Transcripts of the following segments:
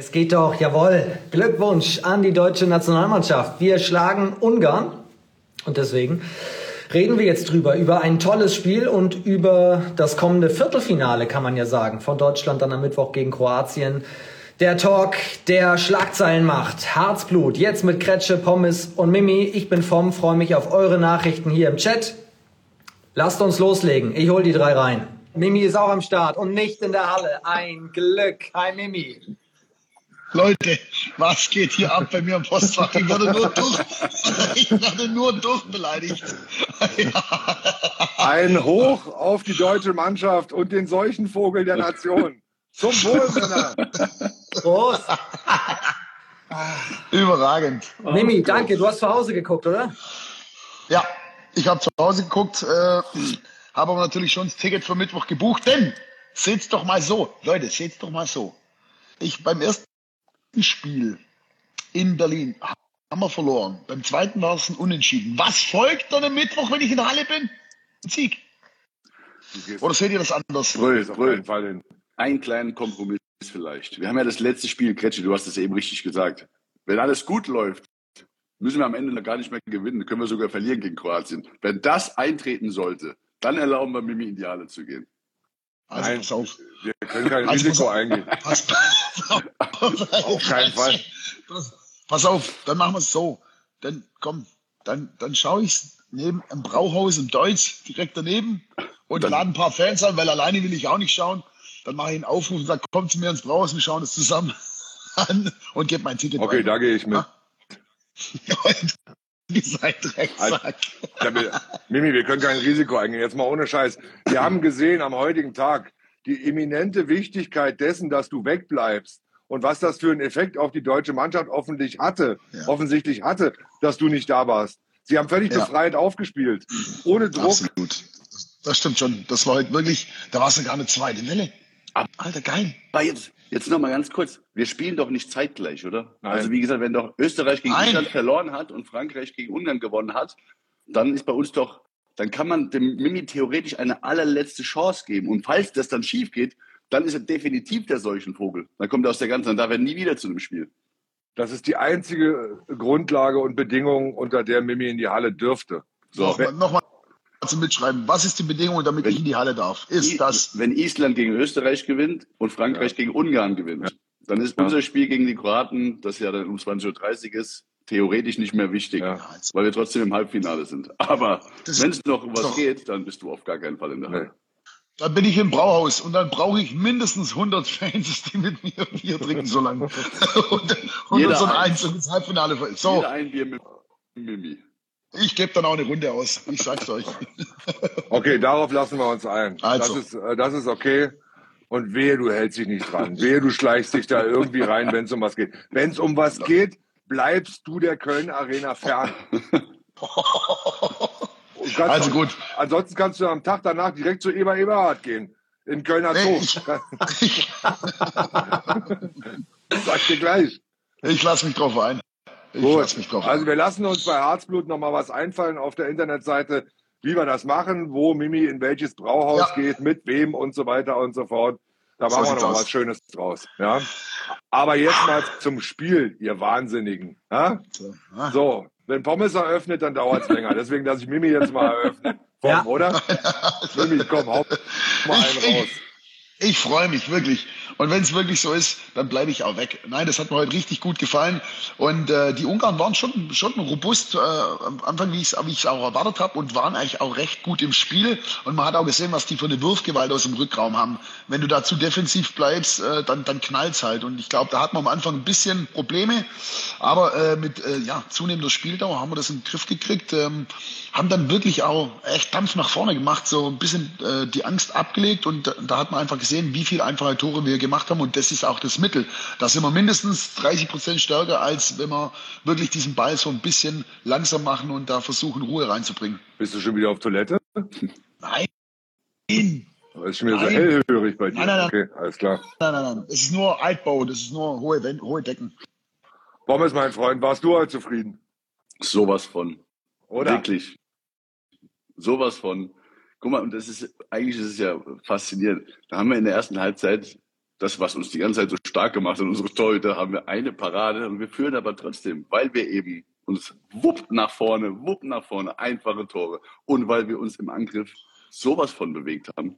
Es geht doch, jawohl. Glückwunsch an die deutsche Nationalmannschaft. Wir schlagen Ungarn und deswegen reden wir jetzt drüber, über ein tolles Spiel und über das kommende Viertelfinale, kann man ja sagen, von Deutschland dann am Mittwoch gegen Kroatien. Der Talk, der Schlagzeilen macht. Herzblut. Jetzt mit Kretsche, Pommes und Mimi. Ich bin vom, freue mich auf eure Nachrichten hier im Chat. Lasst uns loslegen. Ich hol die drei rein. Mimi ist auch am Start und nicht in der Halle. Ein Glück. Hi Mimi. Leute, was geht hier ab bei mir im Postfach? Ich werde nur durch, ich werde nur durchbeleidigt. Ein Hoch auf die deutsche Mannschaft und den Seuchenvogel der Nation. Zum Wohl, Männer. Prost. Überragend. Mimi, danke. Du hast zu Hause geguckt, oder? Ja, ich habe zu Hause geguckt, äh, habe aber natürlich schon das Ticket für Mittwoch gebucht, denn seht's doch mal so, Leute, seht's doch mal so. Ich beim ersten Spiel in Berlin haben wir verloren. Beim zweiten war es ein Unentschieden. Was folgt dann am Mittwoch, wenn ich in der Halle bin? Ein Sieg. Oder seht ihr das anders? Brüll, Brüll. Einen kleinen Kompromiss vielleicht. Wir haben ja das letzte Spiel, Kretsche, du hast es eben richtig gesagt. Wenn alles gut läuft, müssen wir am Ende noch gar nicht mehr gewinnen. Können wir sogar verlieren gegen Kroatien. Wenn das eintreten sollte, dann erlauben wir Mimi in die Halle zu gehen. Also Nein, pass auf. Wir können kein Also Risiko pass- eingehen. Pass, pass, Auf keinen Fall. Pass, pass auf, dann machen wir es so. Dann komm, dann, dann schaue ich neben im Brauhaus im Deutsch direkt daneben und Dann- lade ein paar Fans an, weil alleine will ich auch nicht schauen. Dann mache ich einen Aufruf und sage, kommt zu mir ins Brauhaus, wir schauen es zusammen an und gebe mein Ticket Okay, weiter. da gehe ich mit. Ihr seid Drecksack. Ja, wir- Mimi, wir können kein Risiko eingehen. Jetzt mal ohne Scheiß. Wir haben gesehen am heutigen Tag die eminente Wichtigkeit dessen, dass du wegbleibst und was das für einen Effekt auf die deutsche Mannschaft offensichtlich hatte, Ja. offensichtlich hatte, dass du nicht da warst. Sie haben völlig Ja. befreit aufgespielt, ohne Druck. Absolut. Das stimmt schon. Das war heute wirklich, da war es sogar eine zweite Welle. Alter, geil. Aber jetzt, jetzt noch mal ganz kurz. Wir spielen doch nicht zeitgleich, oder? Nein. Also wie gesagt, wenn doch Österreich gegen Nein. Island verloren hat und Frankreich gegen Ungarn gewonnen hat, dann ist bei uns doch, dann kann man dem Mimi theoretisch eine allerletzte Chance geben. Und falls das dann schief geht, dann ist er definitiv der Seuchenvogel. Dann kommt er aus der ganzen, dann darf er nie wieder zu einem Spiel. Das ist die einzige Grundlage und Bedingung, unter der Mimi in die Halle dürfte. So. Nochmal, nochmal zum Mitschreiben. Was ist die Bedingung, damit ich in die Halle darf? Ist I- das, Wenn Island gegen Österreich gewinnt und Frankreich gegen Ungarn gewinnt, dann ist Ja. unser Spiel gegen die Kroaten, das ja dann um 20.30 Uhr ist, theoretisch nicht mehr wichtig, Ja. weil wir trotzdem im Halbfinale sind. Aber wenn es noch um was doch. geht, dann bist du auf gar keinen Fall in der Halle. Nee. dann bin ich im Brauhaus und dann brauche ich mindestens 100 Fans, die mit mir Bier trinken so lange. und, und unseren eins. Einzug ins Halbfinale. So, Jeder ein Bier mit Mimi. Ich gebe dann auch eine Runde aus. Ich sag's euch. Okay, darauf lassen wir uns ein. Also. Das, ist, äh, das ist okay. Und wehe, du hältst dich nicht dran. Wehe, du schleichst dich da irgendwie rein, wenn es um was geht. Wenn es um was geht, bleibst du der Köln Arena fern. Also auch- gut. Ansonsten kannst du am Tag danach direkt zu Eber Eberhard gehen. In Kölner Nee, Zoo. ich, ich, Sag dir gleich. ich lasse mich drauf ein. Ich Gut. mich drauf Also wir lassen uns bei Herzblut nochmal was einfallen auf der Internetseite, wie wir das machen, wo Mimi in welches Brauhaus Ja. geht, mit wem und so weiter und so fort. Da So machen wir noch aus. was Schönes draus. Ja? Aber jetzt mal zum Spiel, ihr Wahnsinnigen. Ja? So, ah. Wenn Pommes eröffnet, dann dauert es länger. Deswegen lasse ich Mimi jetzt mal eröffnen. Komm, Ja. oder? Mimi, komm, hau mal einen Ich- raus. Ich freue mich wirklich. Und wenn es wirklich so ist, dann bleibe ich auch weg. Nein, das hat mir heute richtig gut gefallen. Und äh, die Ungarn waren schon, schon robust äh, am Anfang, wie ich es auch erwartet habe, und waren eigentlich auch recht gut im Spiel. Und man hat auch gesehen, was die für eine Wurfgewalt aus dem Rückraum haben. Wenn du da zu defensiv bleibst, äh, dann, dann knallt's halt. Und ich glaube, da hat man am Anfang ein bisschen Probleme. Aber äh, mit äh, ja, zunehmender Spieldauer haben wir das in den Griff gekriegt. Ähm, haben dann wirklich auch echt Dampf nach vorne gemacht, so ein bisschen äh, die Angst abgelegt und da, hat man einfach gesehen, wie viel einfache Tore wir gemacht haben und das ist auch das Mittel. Da sind wir mindestens 30 Prozent stärker, als wenn wir wirklich diesen Ball so ein bisschen langsam machen und da versuchen, Ruhe reinzubringen. Bist du schon wieder auf Toilette? Nein, nein, Das ist schon wieder so Nein. hellhörig bei dir. Nein, nein, nein. Okay, alles klar. nein, nein. Es ist nur Altbau, das ist nur hohe, Wän- hohe Decken. Pommes, mein Freund, warst du heute zufrieden? Sowas von. Oder? Wirklich. Sowas von. Guck mal, und das ist, eigentlich ist es ja faszinierend. Da haben wir in der ersten Halbzeit das, was uns die ganze Zeit so stark gemacht hat, unsere Torhüter, haben wir eine Parade und wir führen aber trotzdem, weil wir eben uns wupp nach vorne, wupp nach vorne, einfache Tore und weil wir uns im Angriff sowas von bewegt haben.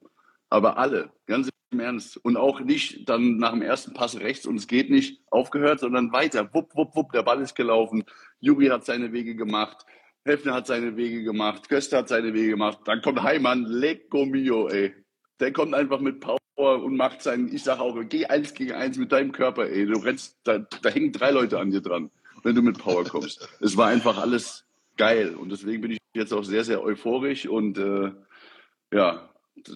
Aber alle, ganz im Ernst. Und auch nicht dann nach dem ersten Pass rechts und es geht nicht aufgehört, sondern weiter. Wupp, wupp, wupp, der Ball ist gelaufen. Juri hat seine Wege gemacht. Hefner hat seine Wege gemacht. Köster hat seine Wege gemacht. Dann kommt Heimann, Lecco mio, ey. Der kommt einfach mit Power und macht sein, ich sage auch, geh eins gegen eins mit deinem Körper, ey. Du rennst, da, da hängen drei Leute an dir dran, wenn du mit Power kommst. Es war einfach alles geil. Und deswegen bin ich jetzt auch sehr, sehr euphorisch und äh, ja,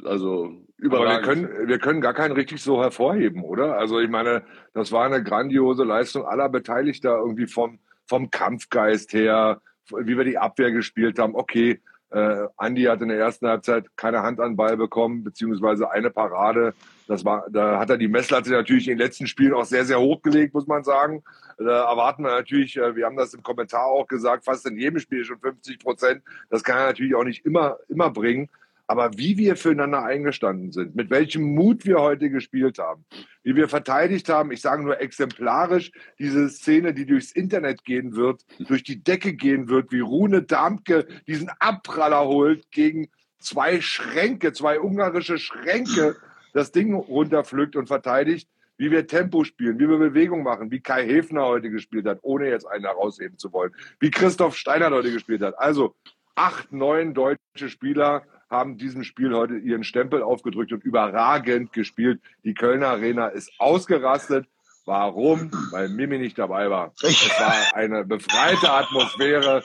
also überragend. Aber wir können, wir können gar keinen richtig so hervorheben, oder? Also ich meine, das war eine grandiose Leistung aller Beteiligter irgendwie vom, vom Kampfgeist her, wie wir die Abwehr gespielt haben. Okay, äh, Andi hat in der ersten Halbzeit keine Hand an Ball bekommen, beziehungsweise eine Parade. Das war, da hat er die Messlatte natürlich in den letzten Spielen auch sehr, sehr hochgelegt, muss man sagen. Da erwarten wir natürlich, äh, wir haben das im Kommentar auch gesagt, fast in jedem Spiel schon 50 Prozent. Das kann er natürlich auch nicht immer, immer bringen. Aber wie wir füreinander eingestanden sind, mit welchem Mut wir heute gespielt haben, wie wir verteidigt haben, ich sage nur exemplarisch, diese Szene, die durchs Internet gehen wird, durch die Decke gehen wird, wie Rune Damke diesen Abpraller holt gegen zwei Schränke, zwei ungarische Schränke, das Ding runterpflückt und verteidigt, wie wir Tempo spielen, wie wir Bewegung machen, wie Kai Hefner heute gespielt hat, ohne jetzt einen herausheben zu wollen, wie Christoph Steiner heute gespielt hat. Also acht, neun deutsche Spieler haben diesem Spiel heute ihren Stempel aufgedrückt und überragend gespielt. Die Kölner Arena ist ausgerastet. Warum? Weil Mimi nicht dabei war. Es war eine befreite Atmosphäre.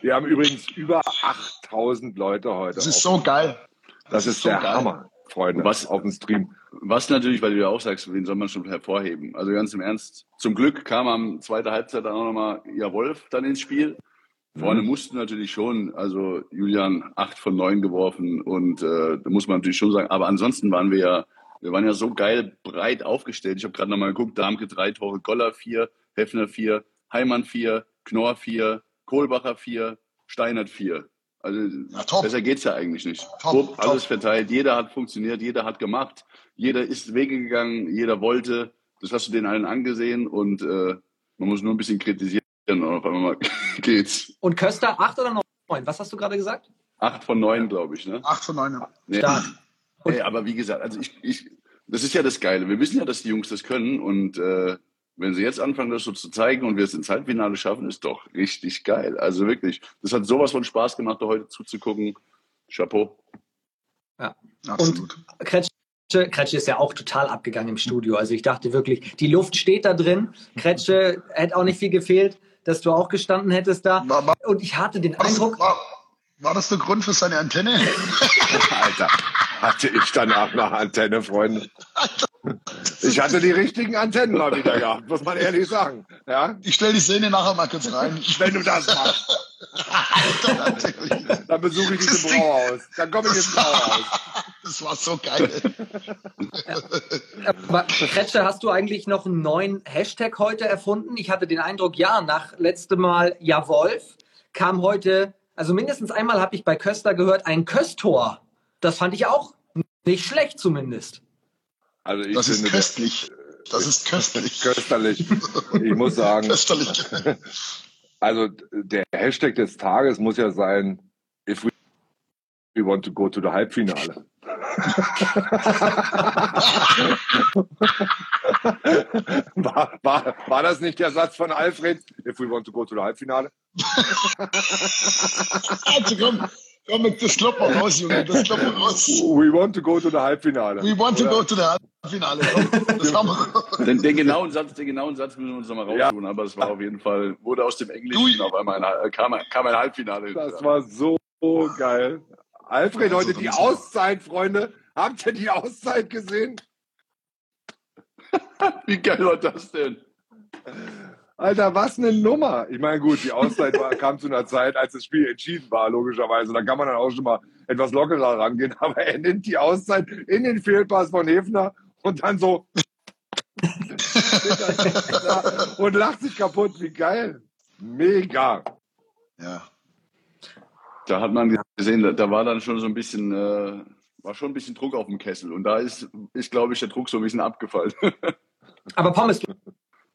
Wir haben übrigens über 8000 Leute heute. Das ist so geil. Das, das ist, ist so der geil. Hammer, Freunde, was, auf dem Stream. Was natürlich, weil du ja auch sagst, wen soll man schon hervorheben? Also ganz im Ernst. Zum Glück kam am zweiten Halbzeit dann auch nochmal Ja Wolf dann ins Spiel. Vorne mhm. mussten natürlich schon, also Julian acht von neun geworfen und äh, da muss man natürlich schon sagen, aber ansonsten waren wir ja, wir waren ja so geil breit aufgestellt. Ich habe gerade nochmal geguckt, Darmke drei Tore, Goller vier, Heffner vier, Heimann vier, Knorr vier, Kohlbacher vier, Steinert vier. Also ja, besser geht's ja eigentlich nicht. Top, top, alles verteilt, jeder hat funktioniert, jeder hat gemacht, jeder ist Wege gegangen, jeder wollte. Das hast du den allen angesehen und äh, man muss nur ein bisschen kritisieren Genau, auf einmal geht's. Und Köster acht oder neun? Was hast du gerade gesagt? Acht von neun, glaube ich. Ne? Acht von neun, ja. Nee. Stark. Nee, aber wie gesagt, also ich, ich, das ist ja das Geile. Wir wissen ja, dass die Jungs das können und äh, wenn sie jetzt anfangen, das so zu zeigen und wir es ins Halbfinale schaffen, ist doch richtig geil. Also wirklich, das hat sowas von Spaß gemacht, da heute zuzugucken. Chapeau. Ja, absolut. Und Kretsch, Kretsche ist ja auch total abgegangen im Studio. Also ich dachte wirklich, die Luft steht da drin. Kretsche hätte auch nicht viel gefehlt dass du auch gestanden hättest da. War, war, und ich hatte den Eindruck. War, war das der Grund für seine Antenne? Alter, hatte ich danach nach Antenne, Freunde. Ich hatte die richtigen Antennen mal wieder gehabt, muss man ehrlich sagen. Ja? Ich stelle die Szene nachher mal kurz rein. Wenn du das machst. Dann besuche ich diese Brauhaus. Dann komme ich ins Brauhaus. Das war so geil. Aber Kretsche, hast du eigentlich noch einen neuen Hashtag heute erfunden? Ich hatte den Eindruck, ja, nach letztem Mal Ja Wolf kam heute, also mindestens einmal habe ich bei Köster gehört, ein Köstor. Das fand ich auch nicht schlecht zumindest. Also ich das ist köstlich. Das ist köstlich. Kösterlich. Ich muss sagen. Kösterlich. Also der Hashtag des Tages muss ja sein, if we want to go to the Halbfinale. war, war, war das nicht der Satz von Alfred? If we want to go to the Halbfinale? also komm, komm, das kloppen raus, Junge, das kloppen raus. We want to go to the Halbfinale. We want to Oder? go to the Halbfinale. Das haben wir. Den, den, genauen Satz, den genauen Satz müssen wir uns nochmal raussuchen, ja. aber es war auf jeden Fall, wurde aus dem Englischen auf einmal ein, kam, kam ein Halbfinale. Das war so geil. Alfred, heute die Auszeit, Freunde. Habt ihr die Auszeit gesehen? Wie geil war das denn? Alter, was eine Nummer. Ich meine, gut, die Auszeit war, kam zu einer Zeit, als das Spiel entschieden war, logischerweise. Da kann man dann auch schon mal etwas lockerer rangehen. Aber er nimmt die Auszeit in den Fehlpass von Hefner und dann so und lacht sich kaputt. Wie geil. Mega. Ja. Da hat man gesehen, da war dann schon so ein bisschen, äh, war schon ein bisschen Druck auf dem Kessel. Und da ist, ist glaube ich, der Druck so ein bisschen abgefallen. Aber Pommes, du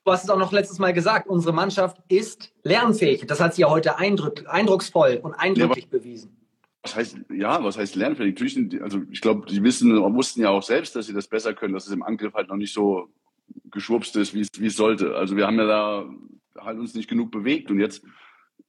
hast es auch noch letztes Mal gesagt, unsere Mannschaft ist lernfähig. Das hat sie ja heute eindruck, eindrucksvoll und eindrücklich ja, bewiesen. Was heißt, ja, was heißt lernfähig? Natürlich sind, also ich glaube, die wissen, wussten ja auch selbst, dass sie das besser können, dass es im Angriff halt noch nicht so geschwupst ist, wie es, wie es sollte. Also wir haben ja da halt uns nicht genug bewegt und jetzt,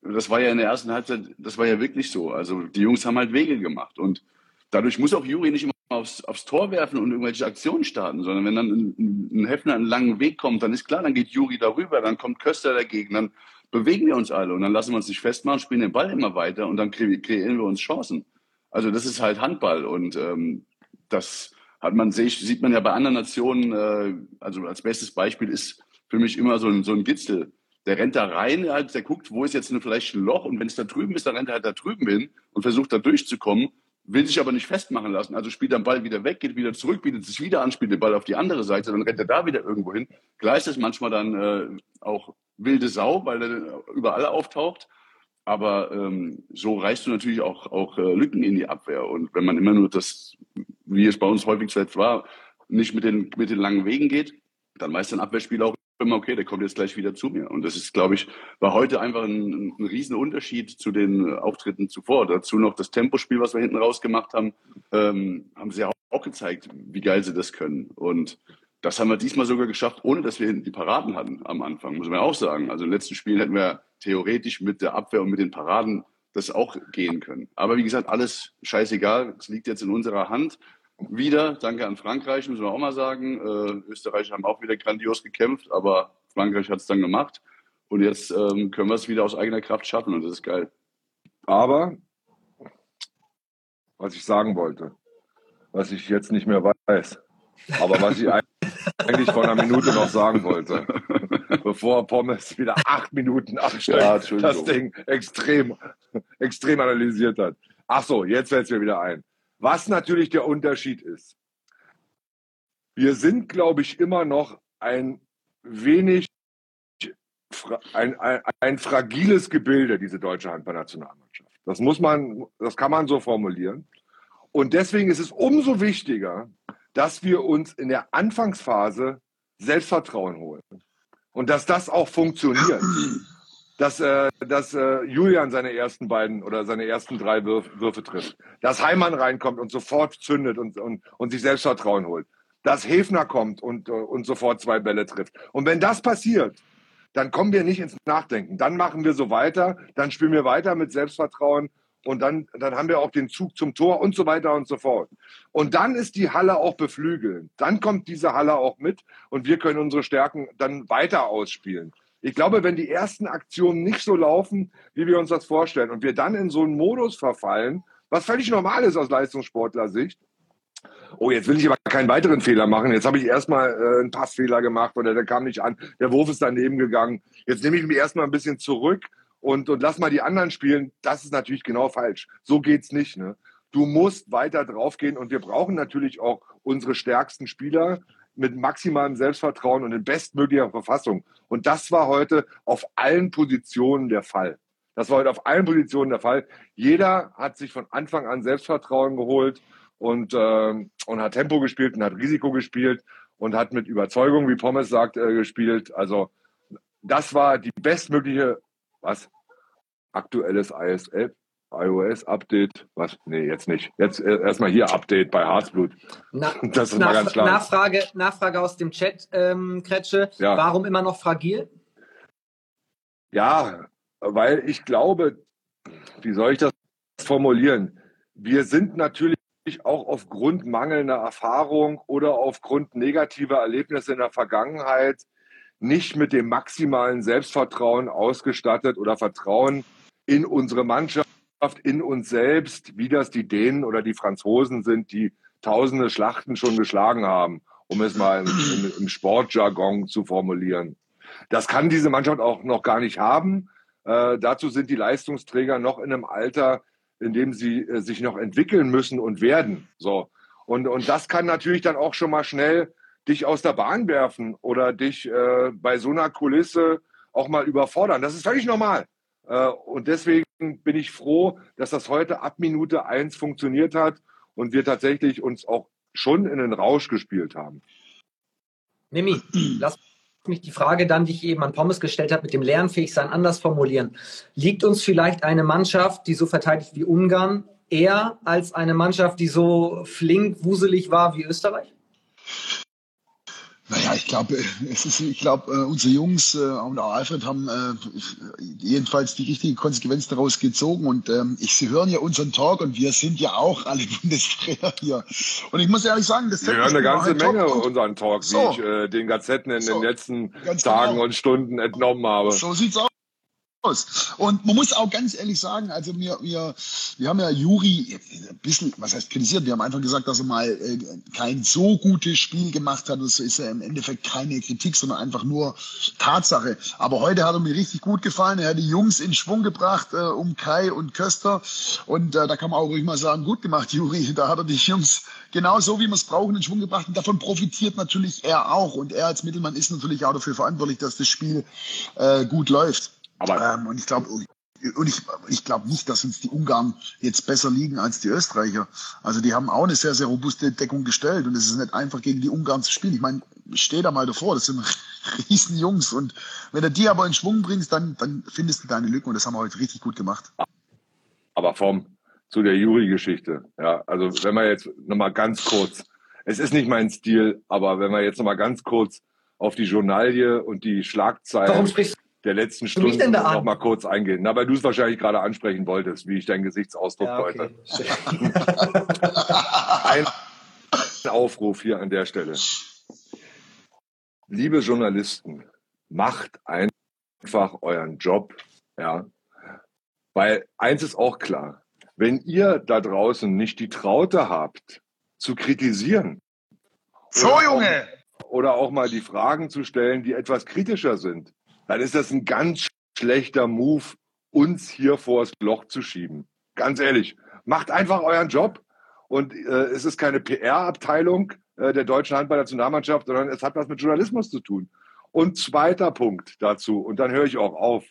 das war ja in der ersten Halbzeit, das war ja wirklich so. Also die Jungs haben halt Wege gemacht und dadurch muss auch Juri nicht immer aufs, aufs Tor werfen und irgendwelche Aktionen starten, sondern wenn dann ein, ein Hefner einen langen Weg kommt, dann ist klar, dann geht Juri darüber, dann kommt Köster dagegen, dann bewegen wir uns alle und dann lassen wir uns nicht festmachen, spielen den Ball immer weiter und dann kre kreieren wir uns Chancen. Also das ist halt Handball und ähm, das hat man sieht man ja bei anderen Nationen. Äh, also als bestes Beispiel ist für mich immer so ein, so ein Gitzel. Der rennt da rein, halt, der guckt, wo ist jetzt vielleicht ein Loch und wenn es da drüben ist, dann rennt er halt da drüben hin und versucht da durchzukommen, will sich aber nicht festmachen lassen. Also spielt den Ball wieder weg, geht wieder zurück, bietet sich wieder an, spielt den Ball auf die andere Seite, dann rennt er da wieder irgendwo hin. Klar ist manchmal dann äh, auch wilde Sau, weil er überall auftaucht. Aber ähm, so reißt du natürlich auch, auch äh, Lücken in die Abwehr. Und wenn man immer nur das, wie es bei uns häufig zuletzt war, nicht mit den, mit den langen Wegen geht, dann weiß ein Abwehrspieler auch immer, okay, der kommt jetzt gleich wieder zu mir. Und das ist, glaube ich, war heute einfach ein, ein riesen Unterschied zu den Auftritten zuvor. Dazu noch das Tempospiel, was wir hinten rausgemacht haben, ähm, haben sie auch, auch gezeigt, wie geil sie das können. Und das haben wir diesmal sogar geschafft, ohne dass wir hinten die Paraden hatten am Anfang, muss man auch sagen. Also im letzten Spiel hätten wir theoretisch mit der Abwehr und mit den Paraden das auch gehen können. Aber wie gesagt, alles scheißegal. Es liegt jetzt in unserer Hand. Wieder, danke an Frankreich, müssen wir auch mal sagen. Äh, Österreich haben auch wieder grandios gekämpft, aber Frankreich hat es dann gemacht. Und jetzt ähm, können wir es wieder aus eigener Kraft schaffen und das ist geil. Aber, was ich sagen wollte, was ich jetzt nicht mehr weiß, aber was ich eigentlich vor einer Minute noch sagen wollte, bevor Pommes wieder acht Minuten absteigt, ja, das Ding extrem, extrem analysiert hat. Ach so, jetzt fällt es mir wieder ein. Was natürlich der Unterschied ist. Wir sind, glaube ich, immer noch ein wenig ein, ein, ein fragiles Gebilde, diese deutsche Handballnationalmannschaft. Das muss man, das kann man so formulieren. Und deswegen ist es umso wichtiger, dass wir uns in der Anfangsphase Selbstvertrauen holen. Und dass das auch funktioniert. Dass, äh, dass äh, Julian seine ersten beiden oder seine ersten drei Würf Würfe trifft. Dass Heimann reinkommt und sofort zündet und, und, und sich Selbstvertrauen holt. Dass Hefner kommt und, äh, und sofort zwei Bälle trifft. Und wenn das passiert, dann kommen wir nicht ins Nachdenken. Dann machen wir so weiter, dann spielen wir weiter mit Selbstvertrauen und dann, dann haben wir auch den Zug zum Tor und so weiter und so fort. Und dann ist die Halle auch beflügeln. Dann kommt diese Halle auch mit und wir können unsere Stärken dann weiter ausspielen. Ich glaube, wenn die ersten Aktionen nicht so laufen, wie wir uns das vorstellen und wir dann in so einen Modus verfallen, was völlig normal ist aus Leistungssportler-Sicht, oh, jetzt will ich aber keinen weiteren Fehler machen. Jetzt habe ich erstmal äh, einen Passfehler gemacht oder der kam nicht an, der Wurf ist daneben gegangen. Jetzt nehme ich mich erstmal ein bisschen zurück und, und lass mal die anderen spielen, das ist natürlich genau falsch. So geht's nicht. Ne? Du musst weiter draufgehen und wir brauchen natürlich auch unsere stärksten Spieler mit maximalem Selbstvertrauen und in bestmöglicher Verfassung. Und das war heute auf allen Positionen der Fall. Das war heute auf allen Positionen der Fall. Jeder hat sich von Anfang an Selbstvertrauen geholt und, äh, und hat Tempo gespielt und hat Risiko gespielt und hat mit Überzeugung, wie Pommes sagt, äh, gespielt. Also das war die bestmögliche was? Aktuelles ISL, iOS-Update? Was? Nee, jetzt nicht. Jetzt äh, erstmal hier Update bei Harzblut. Na, das ist Nach, mal ganz klar. Nachfrage, Nachfrage aus dem Chat, ähm, Kretsche. Ja. Warum immer noch fragil? Ja, weil ich glaube, wie soll ich das formulieren? Wir sind natürlich auch aufgrund mangelnder Erfahrung oder aufgrund negativer Erlebnisse in der Vergangenheit nicht mit dem maximalen Selbstvertrauen ausgestattet oder Vertrauen in unsere Mannschaft, in uns selbst, wie das die Dänen oder die Franzosen sind, die tausende Schlachten schon geschlagen haben, um es mal im, im Sportjargon zu formulieren. Das kann diese Mannschaft auch noch gar nicht haben. Äh, dazu sind die Leistungsträger noch in einem Alter, in dem sie äh, sich noch entwickeln müssen und werden. So. Und, und das kann natürlich dann auch schon mal schnell dich aus der Bahn werfen oder dich äh, bei so einer Kulisse auch mal überfordern. Das ist völlig normal. Äh, und deswegen bin ich froh, dass das heute ab Minute eins funktioniert hat und wir tatsächlich uns auch schon in den Rausch gespielt haben. Mimi, lass mich die Frage dann, die ich eben an Pommes gestellt habe, mit dem Lernfähigsein anders formulieren. Liegt uns vielleicht eine Mannschaft, die so verteidigt wie Ungarn, eher als eine Mannschaft, die so flink, wuselig war wie Österreich? Naja, ich glaube, es ist, ich glaube, äh, unsere Jungs äh, und auch Alfred haben äh, jedenfalls die richtige Konsequenz daraus gezogen. Und ähm, ich, Sie hören ja unseren Talk und wir sind ja auch alle Bundestrainer hier. Und ich muss ehrlich sagen, das Wir hören eine ganze Menge unseren Talk, so. wie ich äh, den Gazetten in so. den letzten Ganz Tagen genau. und Stunden entnommen habe. So sieht's aus aus. Und man muss auch ganz ehrlich sagen, also wir, wir, wir haben ja Juri ein bisschen, was heißt kritisiert, wir haben einfach gesagt, dass er mal äh, kein so gutes Spiel gemacht hat. Das ist ja im Endeffekt keine Kritik, sondern einfach nur Tatsache. Aber heute hat er mir richtig gut gefallen. Er hat die Jungs in Schwung gebracht, äh, um Kai und Köster. Und äh, da kann man auch ruhig mal sagen, gut gemacht, Juri. Da hat er die Jungs genau so, wie wir es brauchen, in Schwung gebracht. Und davon profitiert natürlich er auch. Und er als Mittelmann ist natürlich auch dafür verantwortlich, dass das Spiel äh, gut läuft. Aber ähm, und ich glaube, und ich, ich glaube nicht, dass uns die Ungarn jetzt besser liegen als die Österreicher. Also die haben auch eine sehr, sehr robuste Deckung gestellt und es ist nicht einfach gegen die Ungarn zu spielen. Ich meine, steh da mal davor, das sind riesen Jungs und wenn du die aber in Schwung bringst, dann, dann findest du deine Lücken und das haben wir heute richtig gut gemacht. Aber vom, zu der Juri-Geschichte, ja, also wenn wir jetzt nochmal ganz kurz, es ist nicht mein Stil, aber wenn wir jetzt nochmal ganz kurz auf die Journalie und die Schlagzeilen. Warum sprichst der letzten Stunde noch mal kurz eingehen. Na, weil du es wahrscheinlich gerade ansprechen wolltest, wie ich deinen Gesichtsausdruck ja, okay. Ein Aufruf hier an der Stelle. Liebe Journalisten, macht einfach euren Job, ja. Weil eins ist auch klar. Wenn ihr da draußen nicht die Traute habt, zu kritisieren. So, Junge! Auch, oder auch mal die Fragen zu stellen, die etwas kritischer sind dann ist das ein ganz schlechter Move, uns hier vors Loch zu schieben. Ganz ehrlich, macht einfach euren Job. Und äh, es ist keine PR-Abteilung äh, der deutschen Handball-Nationalmannschaft, sondern es hat was mit Journalismus zu tun. Und zweiter Punkt dazu, und dann höre ich auch auf.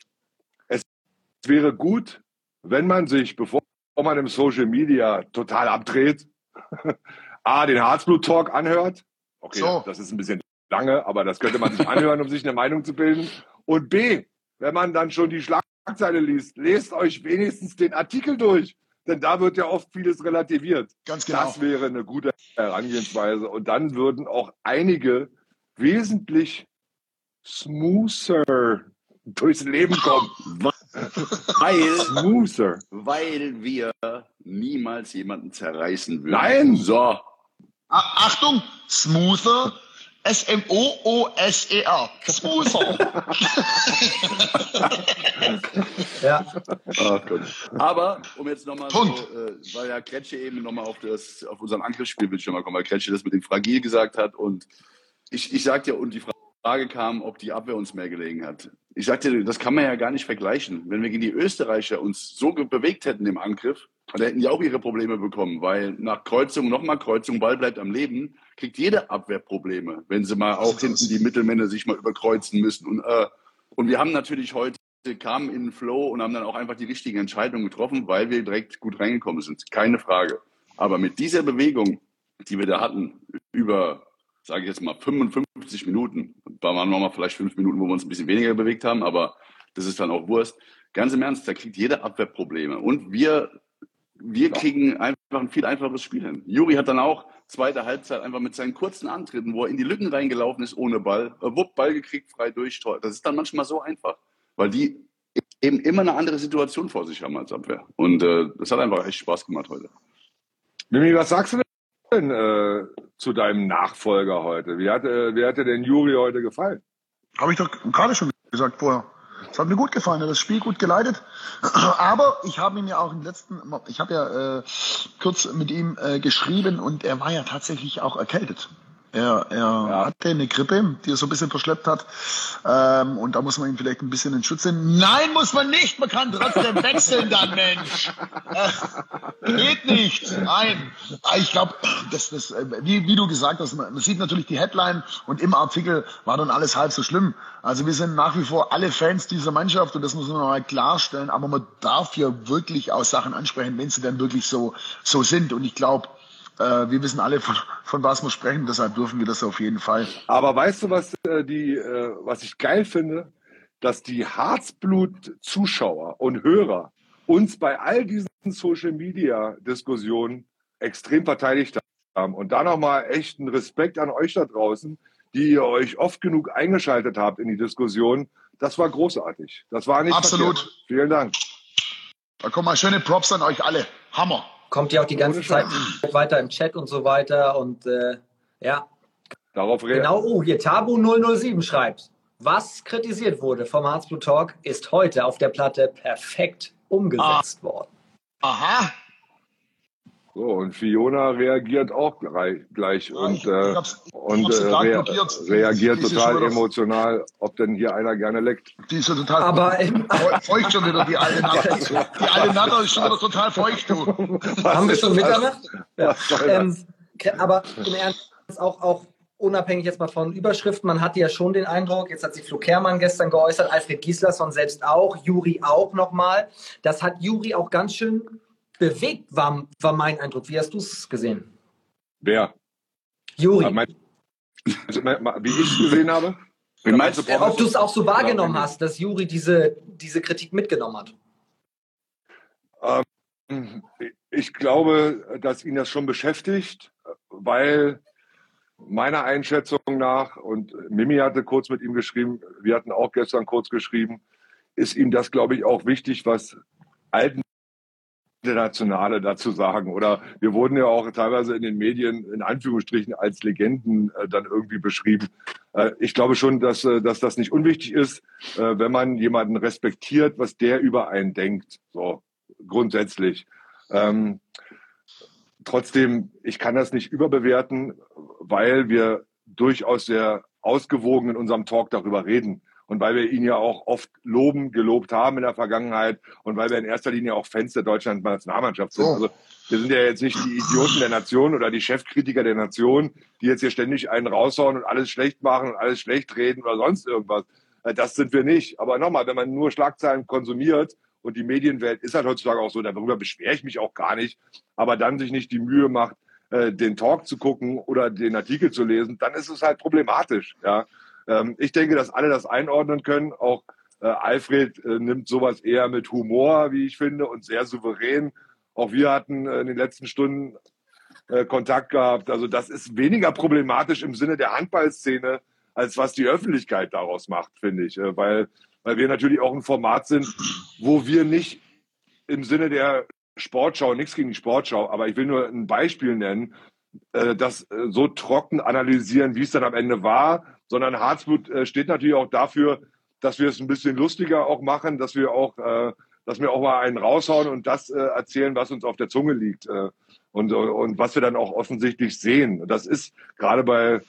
Es wäre gut, wenn man sich, bevor man im Social Media total abdreht, A, den Herzblut-Talk anhört. Okay, so. das ist ein bisschen lange, aber das könnte man sich anhören, um sich eine Meinung zu bilden. Und B, wenn man dann schon die Schlagzeile liest, lest euch wenigstens den Artikel durch. Denn da wird ja oft vieles relativiert. Ganz genau. Das wäre eine gute Herangehensweise. Und dann würden auch einige wesentlich smoother durchs Leben kommen. Weil, smoother. weil wir niemals jemanden zerreißen würden. Nein! So. Achtung, smoother S-M-O-O-S-E-R. Smoother. ja. Oh Aber, um jetzt nochmal, so, äh, weil ja Kretsche eben nochmal auf, auf unseren Angriffsspielbildschirm kommen, weil Kretsche das mit dem Fragil gesagt hat und ich, ich sagte ja, und die Frage kam, ob die Abwehr uns mehr gelegen hat. Ich sagte, das kann man ja gar nicht vergleichen. Wenn wir gegen die Österreicher uns so bewegt hätten im Angriff, dann hätten die auch ihre Probleme bekommen, weil nach Kreuzung, nochmal Kreuzung, Ball bleibt am Leben, kriegt jede Abwehr Probleme, wenn sie mal auch hinten die Mittelmänner sich mal überkreuzen müssen. Und, äh, und wir haben natürlich heute kamen in den Flow und haben dann auch einfach die richtigen Entscheidungen getroffen, weil wir direkt gut reingekommen sind. Keine Frage. Aber mit dieser Bewegung, die wir da hatten, über, sage ich jetzt mal, 55 Minuten, da waren nochmal vielleicht fünf Minuten, wo wir uns ein bisschen weniger bewegt haben, aber das ist dann auch Wurst. Ganz im Ernst, da kriegt jede Abwehr Probleme. Und wir wir kriegen einfach ein viel einfaches Spiel hin. Juri hat dann auch zweite Halbzeit einfach mit seinen kurzen Antritten, wo er in die Lücken reingelaufen ist ohne Ball, äh, wupp, Ball gekriegt, frei durch, Tor. Das ist dann manchmal so einfach, weil die eben immer eine andere Situation vor sich haben als Abwehr. Und äh, das hat einfach echt Spaß gemacht heute. Mimi, was sagst du denn äh, zu deinem Nachfolger heute? Wie hat, äh, wie hat dir denn Juri heute gefallen? Habe ich doch gerade schon gesagt vorher. Es hat mir gut gefallen, er hat das Spiel gut geleitet. Aber ich habe ihn ja auch im letzten, ich habe ja äh, kurz mit ihm äh, geschrieben und er war ja tatsächlich auch erkältet. Er, er ja. hatte eine Grippe, die er so ein bisschen verschleppt hat. Ähm, und da muss man ihn vielleicht ein bisschen in Schutz nehmen. Nein, muss man nicht. Man kann trotzdem wechseln dann, Mensch. Äh, geht nicht. Nein. Ah, ich glaube, das, das, äh, wie, wie du gesagt hast, man sieht natürlich die Headline und im Artikel war dann alles halb so schlimm. Also wir sind nach wie vor alle Fans dieser Mannschaft und das muss man mal klarstellen. Aber man darf ja wirklich auch Sachen ansprechen, wenn sie dann wirklich so, so sind. Und ich glaube, äh, wir wissen alle, von, von, was wir sprechen, deshalb dürfen wir das auf jeden Fall. Aber weißt du, was, äh, die, äh, was ich geil finde? Dass die Harzblut-Zuschauer und Hörer uns bei all diesen Social-Media-Diskussionen extrem verteidigt haben. Und da nochmal echt einen Respekt an euch da draußen, die ihr euch oft genug eingeschaltet habt in die Diskussion. Das war großartig. Das war nicht Absolut. Verkehrt. Vielen Dank. Da kommen mal schöne Props an euch alle. Hammer. Kommt ja auch die ganze Zeit weiter im Chat und so weiter. Und äh, ja. Darauf Genau, oh, hier Tabu 007 schreibt. Was kritisiert wurde vom Harzblut Talk, ist heute auf der Platte perfekt umgesetzt ah. worden. Aha, so, und Fiona reagiert auch gleich, ja, und, ich, äh, und äh, rea reagiert total emotional, ob denn hier einer gerne leckt. Die ist ja total Aber, feucht schon wieder, die alte Natter. Die alte Natter ist schon wieder total feucht, du. Haben wir schon Mitternacht? Ja. Ähm, aber im Ernst auch, auch unabhängig jetzt mal von Überschriften, man hatte ja schon den Eindruck, jetzt hat sich Flo Kermann gestern geäußert, Alfred Gislason selbst auch, Juri auch nochmal. Das hat Juri auch ganz schön bewegt, war, war mein Eindruck. Wie hast du es gesehen? Wer? Juri. Also, wie ich es gesehen habe? Wie meinst du, ob du es auch so wahrgenommen hast, dass Juri diese, diese Kritik mitgenommen hat? Ähm, ich glaube, dass ihn das schon beschäftigt, weil meiner Einschätzung nach, und Mimi hatte kurz mit ihm geschrieben, wir hatten auch gestern kurz geschrieben, ist ihm das, glaube ich, auch wichtig, was alten Internationale dazu sagen. Oder wir wurden ja auch teilweise in den Medien in Anführungsstrichen als Legenden äh, dann irgendwie beschrieben. Äh, ich glaube schon, dass, äh, dass das nicht unwichtig ist, äh, wenn man jemanden respektiert, was der über einen denkt. So grundsätzlich. Ähm, trotzdem, ich kann das nicht überbewerten, weil wir durchaus sehr ausgewogen in unserem Talk darüber reden und weil wir ihn ja auch oft loben, gelobt haben in der Vergangenheit und weil wir in erster Linie auch Fans der deutschen Nationalmannschaft sind. Also wir sind ja jetzt nicht die Idioten der Nation oder die Chefkritiker der Nation, die jetzt hier ständig einen raushauen und alles schlecht machen und alles schlecht reden oder sonst irgendwas. Äh, das sind wir nicht. Aber nochmal, wenn man nur Schlagzeilen konsumiert und die Medienwelt ist halt heutzutage auch so, darüber beschwere ich mich auch gar nicht, aber dann sich nicht die Mühe macht, äh, den Talk zu gucken oder den Artikel zu lesen, dann ist es halt problematisch. Ja, ähm, ich denke, dass alle das einordnen können. Auch äh, Alfred äh, nimmt sowas eher mit Humor, wie ich finde, und sehr souverän. Auch wir hatten äh, in den letzten Stunden äh, Kontakt gehabt. Also das ist weniger problematisch im Sinne der Handballszene, als was die Öffentlichkeit daraus macht, finde ich. Äh, weil, weil wir natürlich auch ein Format sind, wo wir nicht im Sinne der Sportschau, nichts gegen die Sportschau, aber ich will nur ein Beispiel nennen, äh, das so trocken analysieren, wie es dann am Ende war, sondern Harzblut äh, steht natürlich auch dafür, dass wir es ein bisschen lustiger auch machen, dass wir auch, äh, dass wir auch mal einen raushauen und das äh, erzählen, was uns auf der Zunge liegt äh, und, und was wir dann auch offensichtlich sehen. Das ist gerade bei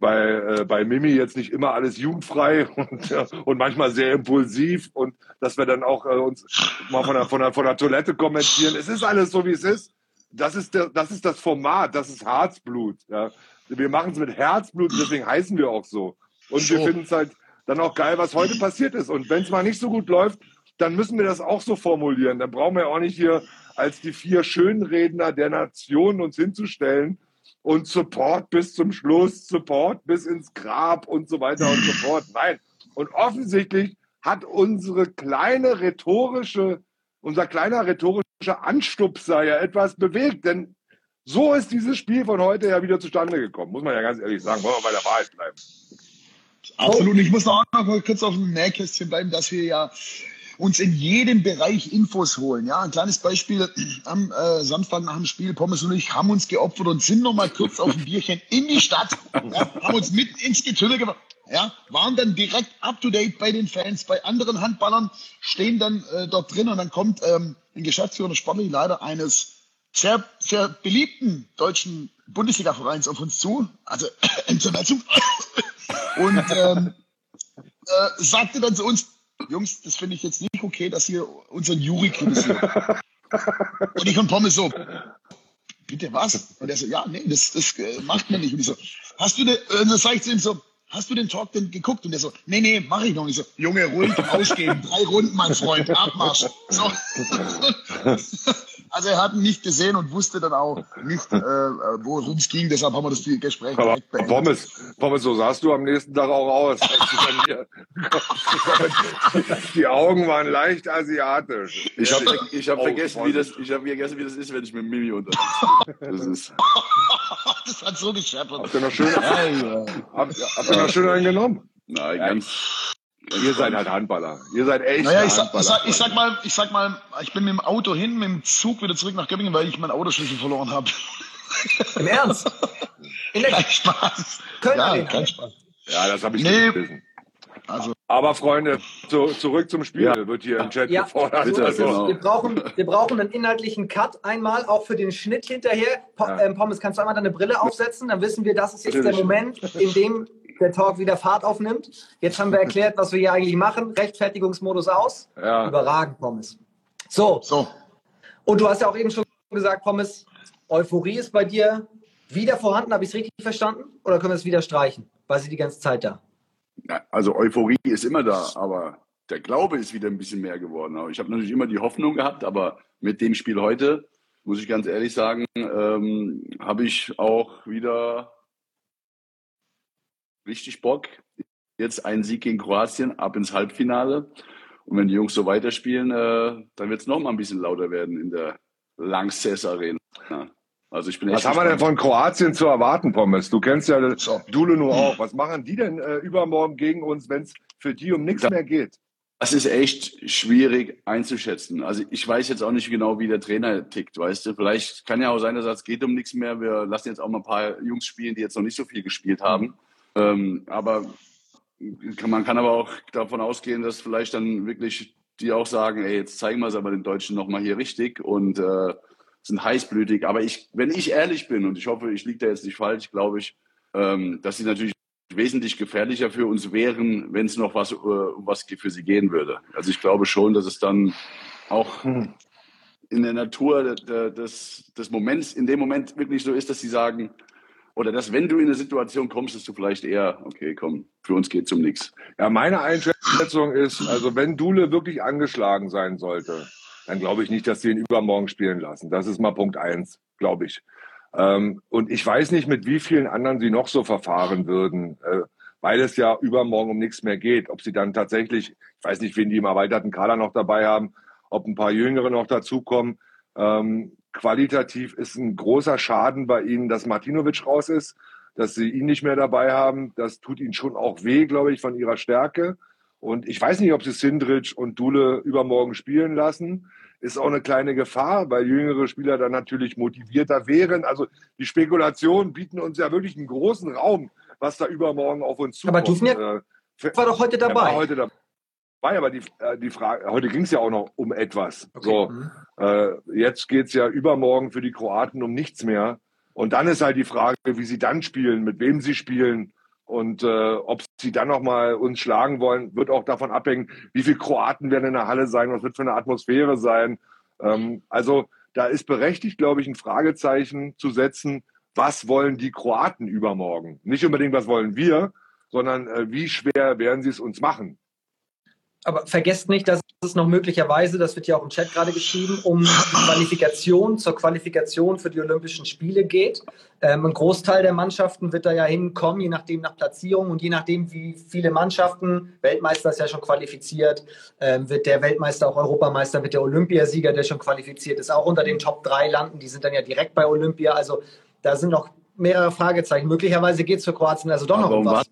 bei, äh, bei Mimi jetzt nicht immer alles jugendfrei und, äh, und manchmal sehr impulsiv und dass wir dann auch uns mal von der, von, der, von der Toilette kommentieren. Es ist alles so, wie es ist. Das ist, der, das ist das Format, das ist Harzblut. Ja wir machen es mit Herzblut, deswegen heißen wir auch so. Und so. wir finden es halt dann auch geil, was heute passiert ist. Und wenn es mal nicht so gut läuft, dann müssen wir das auch so formulieren. Dann brauchen wir auch nicht hier als die vier Schönredner der Nation uns hinzustellen und Support bis zum Schluss, Support bis ins Grab und so weiter und so fort. Nein. Und offensichtlich hat unsere kleine rhetorische, unser kleiner rhetorischer Anstupser ja etwas bewegt. Denn so ist dieses Spiel von heute ja wieder zustande gekommen, muss man ja ganz ehrlich sagen. Wollen wir bei der Wahrheit bleiben. Absolut. Ich muss noch mal kurz auf dem Nähkästchen bleiben, dass wir ja uns in jedem Bereich Infos holen. Ja, ein kleines Beispiel am äh, Samstag nach dem Spiel, Pommes und ich haben uns geopfert und sind noch mal kurz auf ein Bierchen in die Stadt, ja, haben uns mit ins Getümmel gebracht. Ja, waren dann direkt up to date bei den Fans, bei anderen Handballern, stehen dann äh, dort drin und dann kommt ähm, ein Geschäftsführer, sportlich Leiter eines sehr, sehr beliebten deutschen Bundesliga-Vereins auf uns zu, also Entzuneigung, und ähm, äh, sagte dann zu uns, Jungs, das finde ich jetzt nicht okay, dass ihr unseren Juri kritisiert. und ich und Pommes so, bitte was? Und er so, ja, nee, das, das äh, macht man nicht. Und ich so, hast du eine, und dann sage ich zu ihm so, hast du den Talk denn geguckt? Und der so, nee, nee, mach ich noch nicht. So, Junge, ruhig rausgehen, drei Runden, mein Freund, Abmarsch. So. Also er hat ihn nicht gesehen und wusste dann auch nicht, äh, worum es ging. Deshalb haben wir das Gespräch Aber direkt beendet. Pommes, Pommes, so sahst du am nächsten Tag auch aus. Die Augen waren leicht asiatisch. Ich habe ich hab Oh, vergessen, wie das, ich hab vergessen, wie das ist, wenn ich mit Mimi unterwegs bin. Das ist, Das hat so gescheppert. Habt ihr noch schön, Ja, ja. habt, habt ihr noch schön einen genommen? nein, Ja, ganz. Ihr seid halt Handballer. Ihr seid echt Naja, ich sag, ich, sag, ich sag mal, ich sag mal, ich bin mit dem Auto hin, mit dem Zug wieder zurück nach Göppingen, weil ich meinen Autoschlüssel verloren habe. Im Ernst? In der Kein Spaß. Köln Ja, kein Spaß. ja, das habe ich Nee. nicht wissen. Also, Aber Freunde, zu, zurück zum Spiel Ja. wird hier im Chat Ja, gefordert. so es. genau. wir, brauchen, wir brauchen einen inhaltlichen Cut einmal, auch für den Schnitt hinterher. Po Ja. ähm, Pommes, kannst du einmal deine Brille aufsetzen? Dann wissen wir, das ist jetzt der Natürlich. Moment, in dem der Talk wieder Fahrt aufnimmt. Jetzt haben wir erklärt, was wir hier eigentlich machen. Rechtfertigungsmodus aus. Ja. Überragend, Pommes. So, so. und du hast ja auch eben schon gesagt, Pommes, Euphorie ist bei dir wieder vorhanden. Habe ich es richtig verstanden? Oder können wir es wieder streichen? War sie die ganze Zeit da? Ja, also Euphorie ist immer da, aber der Glaube ist wieder ein bisschen mehr geworden. Ich habe natürlich immer die Hoffnung gehabt, aber mit dem Spiel heute, muss ich ganz ehrlich sagen, ähm, habe ich auch wieder richtig Bock. Jetzt ein Sieg gegen Kroatien, ab ins Halbfinale. Und wenn die Jungs so weiterspielen, äh, dann wird es noch mal ein bisschen lauter werden in der Lanxess Arena. Also ich bin Was haben wir denn von Kroatien zu erwarten, Pommes? Du kennst ja. Dule nur auch. Was machen die denn äh, übermorgen gegen uns, wenn es für die um nichts Ja. mehr geht? Das ist echt schwierig einzuschätzen. Also ich weiß jetzt auch nicht genau, wie der Trainer tickt, weißt du. Vielleicht kann ja auch sein, dass er sagt, es geht um nichts mehr. Wir lassen jetzt auch mal ein paar Jungs spielen, die jetzt noch nicht so viel gespielt haben. Ähm, aber man kann aber auch davon ausgehen, dass vielleicht dann wirklich die auch sagen, ey, jetzt zeigen wir es aber den Deutschen nochmal hier richtig und äh, sind heißblütig. Aber ich, wenn ich ehrlich bin, und ich hoffe, ich liege da jetzt nicht falsch, glaube ich, ähm, dass sie natürlich wesentlich gefährlicher für uns wären, wenn es noch was, äh, um was für sie gehen würde. Also ich glaube schon, dass es dann auch in der Natur de- de- des, des Moments, in dem Moment wirklich so ist, dass sie sagen, oder dass wenn du in eine Situation kommst, dass du vielleicht eher, okay, komm, für uns geht's um nichts. Ja, meine Einschätzung ist, also wenn Dule wirklich angeschlagen sein sollte, dann glaube ich nicht, dass sie ihn übermorgen spielen lassen. Das ist mal Punkt eins, glaube ich. Ähm, und ich weiß nicht, mit wie vielen anderen sie noch so verfahren würden, äh, weil es ja übermorgen um nichts mehr geht. Ob sie dann tatsächlich, ich weiß nicht, wen die im erweiterten Kader noch dabei haben, ob ein paar Jüngere noch dazukommen. Ähm, qualitativ ist ein großer Schaden bei ihnen, dass Martinovic raus ist, dass sie ihn nicht mehr dabei haben. Das tut ihnen schon auch weh, glaube ich, von ihrer Stärke. Und ich weiß nicht, ob sie Sindrich und Dule übermorgen spielen lassen. Ist auch eine kleine Gefahr, weil jüngere Spieler dann natürlich motivierter wären. Also die Spekulationen bieten uns ja wirklich einen großen Raum, was da übermorgen auf uns zukommt. Aber Duvnjak Äh, War doch heute er war dabei. Heute dabei, aber die, äh, die Frage, heute ging es ja auch noch um etwas. So, Mhm. äh, jetzt geht's ja übermorgen für die Kroaten um nichts mehr. Und dann ist halt die Frage, wie sie dann spielen, mit wem sie spielen und äh, ob sie dann nochmal uns schlagen wollen, wird auch davon abhängen, wie viele Kroaten werden in der Halle sein, was wird für eine Atmosphäre sein. Ähm, also da ist berechtigt, glaube ich, ein Fragezeichen zu setzen, was wollen die Kroaten übermorgen? Nicht unbedingt, was wollen wir, sondern äh, wie schwer werden sie es uns machen? Aber vergesst nicht, dass es noch möglicherweise, das wird ja auch im Chat gerade geschrieben, um die Qualifikation zur Qualifikation für die Olympischen Spiele geht. Ähm, ein Großteil der Mannschaften wird da ja hinkommen, je nachdem nach Platzierung und je nachdem, wie viele Mannschaften, Weltmeister ist ja schon qualifiziert, ähm, wird der Weltmeister auch Europameister, wird der Olympiasieger, der schon qualifiziert ist, auch unter den Top 3 landen. Die sind dann ja direkt bei Olympia. Also da sind noch mehrere Fragezeichen. Möglicherweise geht es für Kroatien also doch noch Aber um um was.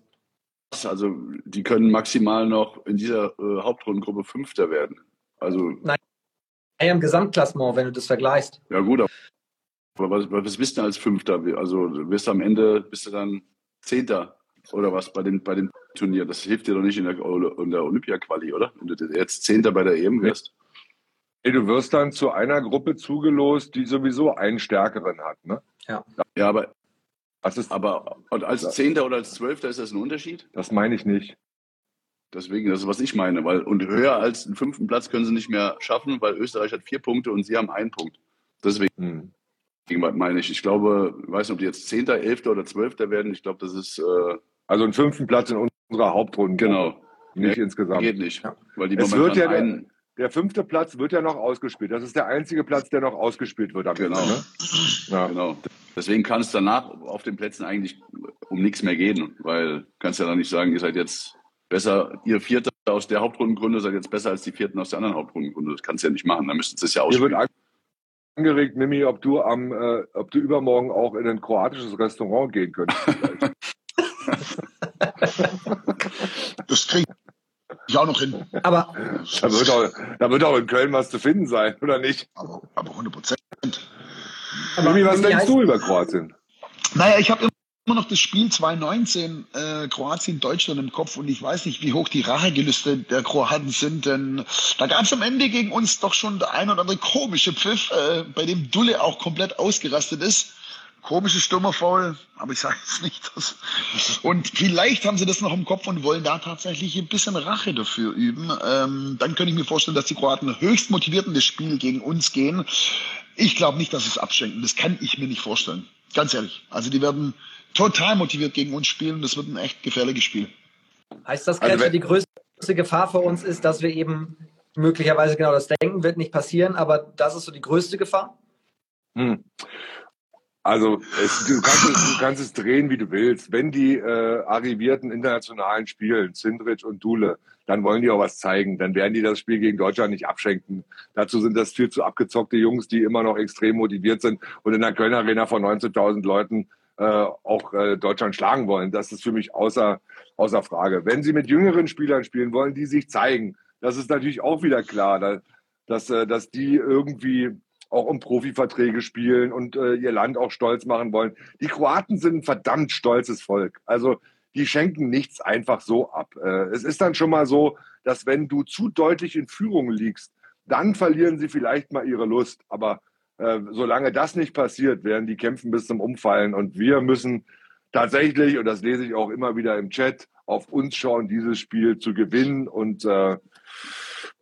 Also die können maximal noch in dieser äh, Hauptrundengruppe Fünfter werden. Also Hey, im Gesamtklassement, wenn du das vergleichst. ja gut, aber was, was bist du als Fünfter? Also du wirst am Ende bist du dann Zehnter oder was bei dem bei dem Turnier. Das hilft dir doch nicht in der, in der Olympia-Quali, oder? Wenn du jetzt Zehnter bei der EM wirst. Ey, du wirst dann zu einer Gruppe zugelost, die sowieso einen stärkeren hat. Ne? Ja, aber Ist, aber und als Zehnter oder als Zwölfter ist das ein Unterschied? das meine ich nicht. Deswegen, das ist, was ich meine. Weil, und höher als den fünften Platz können sie nicht mehr schaffen, weil Österreich hat vier Punkte und sie haben einen Punkt. Deswegen Hm. meine ich. Ich glaube, ich weiß nicht, ob die jetzt Zehnter, Elfter oder Zwölfter werden. Ich glaube, das ist, äh, Also einen fünften Platz in unserer Hauptrunde. Genau. Nicht insgesamt. Geht nicht. Ja. Weil die Es wird ja einen, der fünfte Platz wird ja noch ausgespielt. Das ist der einzige Platz, der noch ausgespielt wird am Genau. Ende. Ne? Ja. Genau. Deswegen kann es danach auf den Plätzen eigentlich um nichts mehr gehen, weil du kannst ja dann nicht sagen, ihr seid jetzt besser, ihr Vierte aus der Hauptrundengründe seid jetzt besser als die Vierten aus der anderen Hauptrundengründe. Das kannst du ja nicht machen. Dann müsstest du es ja Hier wird ausspielen. angeregt, Mimi, ob du am, äh, ob du übermorgen auch in ein kroatisches Restaurant gehen könntest. Das kriege ich auch noch hin. Aber da, wird auch, da wird auch in Köln was zu finden sein, oder nicht? Aber, aber 100 Prozent. Mimi, was wie denkst du über Kroatien? Naja, ich habe immer noch das Spiel 2019 äh, Kroatien-Deutschland im Kopf und ich weiß nicht, wie hoch die Rachegelüste der Kroaten sind, denn da gab es am Ende gegen uns doch schon der ein oder andere komische Pfiff, äh, bei dem Dulle auch komplett ausgerastet ist. Komische Stürmerfoul, aber ich sage jetzt nicht das. Und vielleicht haben sie das noch im Kopf und wollen da tatsächlich ein bisschen Rache dafür üben. Ähm, dann könnte ich mir vorstellen, dass die Kroaten höchst motiviert in das Spiel gegen uns gehen. Ich glaube nicht, dass sie es abschenken. Das kann ich mir nicht vorstellen. Ganz ehrlich. Also die werden total motiviert gegen uns spielen. Das wird ein echt gefährliches Spiel. heißt das, Also Kretsche, wenn- die größte Gefahr für uns ist, dass wir eben möglicherweise genau das denken, wird nicht passieren, aber das ist so die größte Gefahr? Hm. Also es, du, kannst es, du kannst es drehen, wie du willst. Wenn die äh, arrivierten internationalen spielen, Sindrich und Dule, dann wollen die auch was zeigen. Dann werden die das Spiel gegen Deutschland nicht abschenken. Dazu sind das viel zu abgezockte Jungs, die immer noch extrem motiviert sind und in der Kölner Arena von 19.000 Leuten äh, auch äh, Deutschland schlagen wollen. Das ist für mich außer, außer Frage. Wenn sie mit jüngeren Spielern spielen wollen, die sich zeigen, das ist natürlich auch wieder klar, da- dass, äh, dass die irgendwie auch um Profiverträge spielen und äh, ihr Land auch stolz machen wollen. Die Kroaten sind ein verdammt stolzes Volk. Also die schenken nichts einfach so ab. Äh, es ist dann schon mal so, dass wenn du zu deutlich in Führung liegst, dann verlieren sie vielleicht mal ihre Lust. Aber äh, solange das nicht passiert, werden die kämpfen bis zum Umfallen. Und wir müssen tatsächlich, und das lese ich auch immer wieder im Chat, auf uns schauen, dieses Spiel zu gewinnen und äh,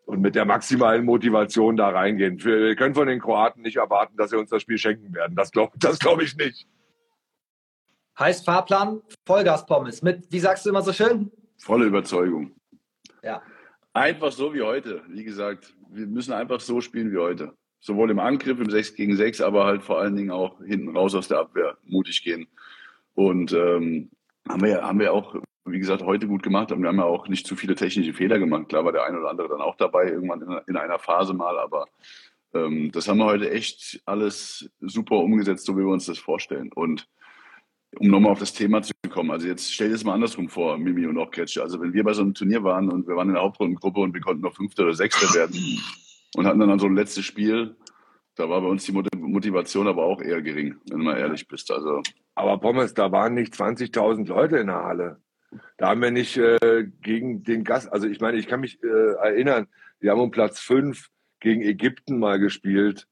und mit der maximalen Motivation da reingehen. Wir können von den Kroaten nicht erwarten, dass sie uns das Spiel schenken werden. Das glaube das glaub ich nicht. Heißt Fahrplan Vollgas-Pommes mit, wie sagst du immer so schön? Volle Überzeugung. Ja. Einfach so wie heute. Wie gesagt, wir müssen einfach so spielen wie heute. Sowohl im Angriff, im 6 gegen 6, aber halt vor allen Dingen auch hinten raus aus der Abwehr mutig gehen. Und ähm, haben wir haben wir auch, wie gesagt, heute gut gemacht. Und wir haben ja auch nicht zu viele technische Fehler gemacht. Klar war der eine oder andere dann auch dabei, irgendwann in, in einer Phase mal, aber ähm, das haben wir heute echt alles super umgesetzt, so wie wir uns das vorstellen. Und um nochmal auf das Thema zu kommen, also jetzt stell dir das mal andersrum vor, Mimi und auch Kretsche. Also wenn wir bei so einem Turnier waren und wir waren in der Hauptrundengruppe und wir konnten noch Fünfter oder Sechster werden und hatten dann so ein letztes Spiel, da war bei uns die Mot- Motivation aber auch eher gering, wenn du mal ehrlich bist. Also Aber Pommes, da waren nicht 20.000 Leute in der Halle. Da haben wir nicht äh, gegen den Gast, also ich meine, ich kann mich äh, erinnern, wir haben um Platz fünf gegen Ägypten mal gespielt.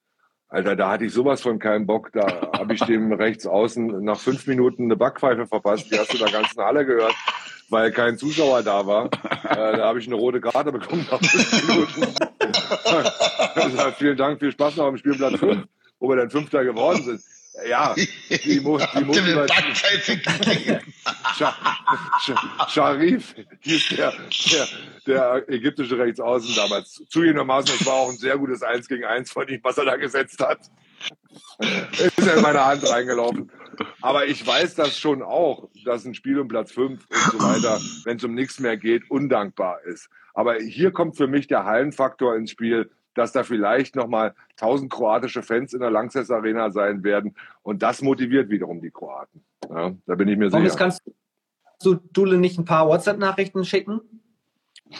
Alter, da hatte ich sowas von keinen Bock. Da habe ich dem rechts außen nach fünf Minuten eine Backpfeife verpasst. Die hast du in der ganzen Halle gehört, weil kein Zuschauer da war. Äh, da habe ich eine rote Karte bekommen nach fünf Minuten. also, vielen Dank, viel Spaß noch am Spielplatz fünf, wo wir dann Fünfter geworden sind. Ja, die, Mo die Motivation. Sharif hieß der, der, der ägyptische Rechtsaußen damals. Zugegebenermaßen, es war auch ein sehr gutes Eins gegen Eins von ihm, was er da gesetzt hat. Ist ja in meine Hand reingelaufen. Aber ich weiß das schon auch, dass ein Spiel um Platz fünf und so weiter, wenn es um nichts mehr geht, undankbar ist. Aber hier kommt für mich der Hallenfaktor ins Spiel, dass da vielleicht nochmal tausend kroatische Fans in der Lanxess Arena sein werden. Und das motiviert wiederum die Kroaten. Ja, da bin ich mir Pommes, sicher. kannst du Dule nicht ein paar WhatsApp-Nachrichten schicken?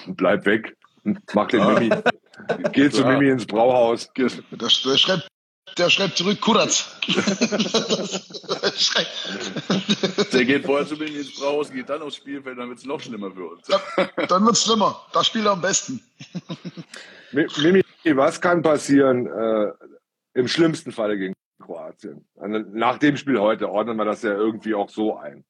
Bleib weg. Mach den Mimi. Geh zu. Mimi ins Brauhaus. Der, der schreibt, der schreibt zurück, Kuratz. Der geht vorher zu mir ins Braus, geht dann aufs Spielfeld, dann wird es noch schlimmer für uns. Dann wird's schlimmer. Da spielt er am besten. Mi- Mimi, was kann passieren äh, im schlimmsten Falle gegen Kroatien? Also Nach dem Spiel heute ordnen wir das ja irgendwie auch so ein.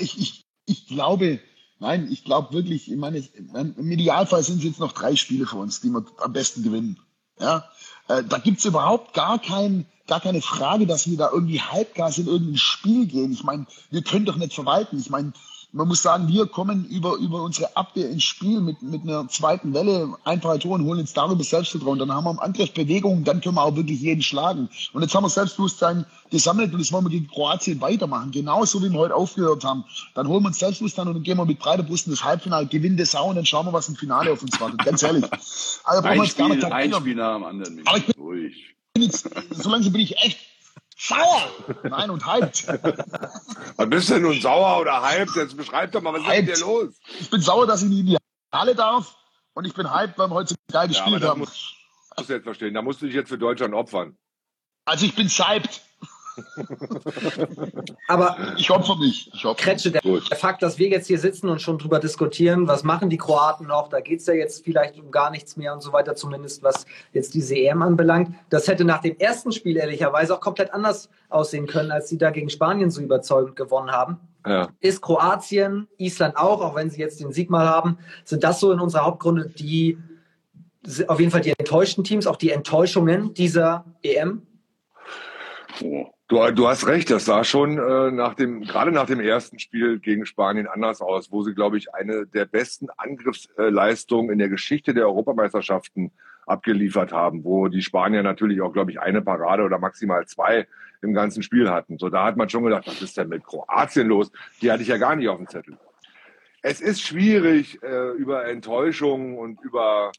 Ich, ich, ich glaube, nein, ich glaube wirklich, ich meine, im Idealfall sind es jetzt noch drei Spiele für uns, die wir am besten gewinnen. Ja, äh, da gibt's überhaupt gar kein, gar keine Frage, dass wir da irgendwie halbgas in irgendein Spiel gehen. Ich meine, wir können doch nicht verwalten. Ich meine, man muss sagen, wir kommen über, über unsere Abwehr ins Spiel mit, mit einer zweiten Welle, einfache Tore und holen uns darüber Selbstvertrauen. Dann haben wir im Angriff Bewegung, dann können wir auch wirklich jeden schlagen. Und jetzt haben wir Selbstbewusstsein gesammelt und das wollen wir gegen Kroatien weitermachen. Genauso wie wir heute aufgehört haben. Dann holen wir uns Selbstbewusstsein und dann gehen wir mit breiter Brust in das Halbfinale, gewinnen das auch und dann schauen wir, was im Finale auf uns wartet. Ganz ehrlich. Also, ein, Spiel, ein Spiel nach dem anderen. Aber ich bin, ruhig. Jetzt, so langsam bin ich echt Sauer! Nein, und hyped. Was bist du denn nun sauer oder hyped? Jetzt beschreib doch mal, was hyped. ist denn dir los? Ich bin sauer, dass ich nicht in die Halle darf und ich bin hyped, weil wir heute geil gespielt ja, haben. Musst, musst du jetzt verstehen, da musst du dich jetzt für Deutschland opfern. Also ich bin hyped. Aber ich opfer mich. Ich opfer Kretsche, der, der, Fakt, dass wir jetzt hier sitzen und schon drüber diskutieren, was machen die Kroaten noch, da geht es ja jetzt vielleicht um gar nichts mehr und so weiter, zumindest was jetzt diese EM anbelangt. Das hätte nach dem ersten Spiel ehrlicherweise auch komplett anders aussehen können, als sie da gegen Spanien so überzeugend gewonnen haben. Ja. Ist Kroatien, Island auch, auch wenn sie jetzt den Sieg mal haben, sind das so in unserer Hauptgründe die auf jeden Fall die enttäuschten Teams, auch die Enttäuschungen dieser EM? Oh. Du, du hast recht, das sah schon äh, nach dem, gerade nach dem ersten Spiel gegen Spanien anders aus, wo sie, glaube ich, eine der besten Angriffsleistungen in der Geschichte der Europameisterschaften abgeliefert haben, wo die Spanier natürlich auch, glaube ich, eine Parade oder maximal zwei im ganzen Spiel hatten. So, da hat man schon gedacht, was ist denn mit Kroatien los? Die hatte ich ja gar nicht auf dem Zettel. Es ist schwierig, äh, über Enttäuschung und über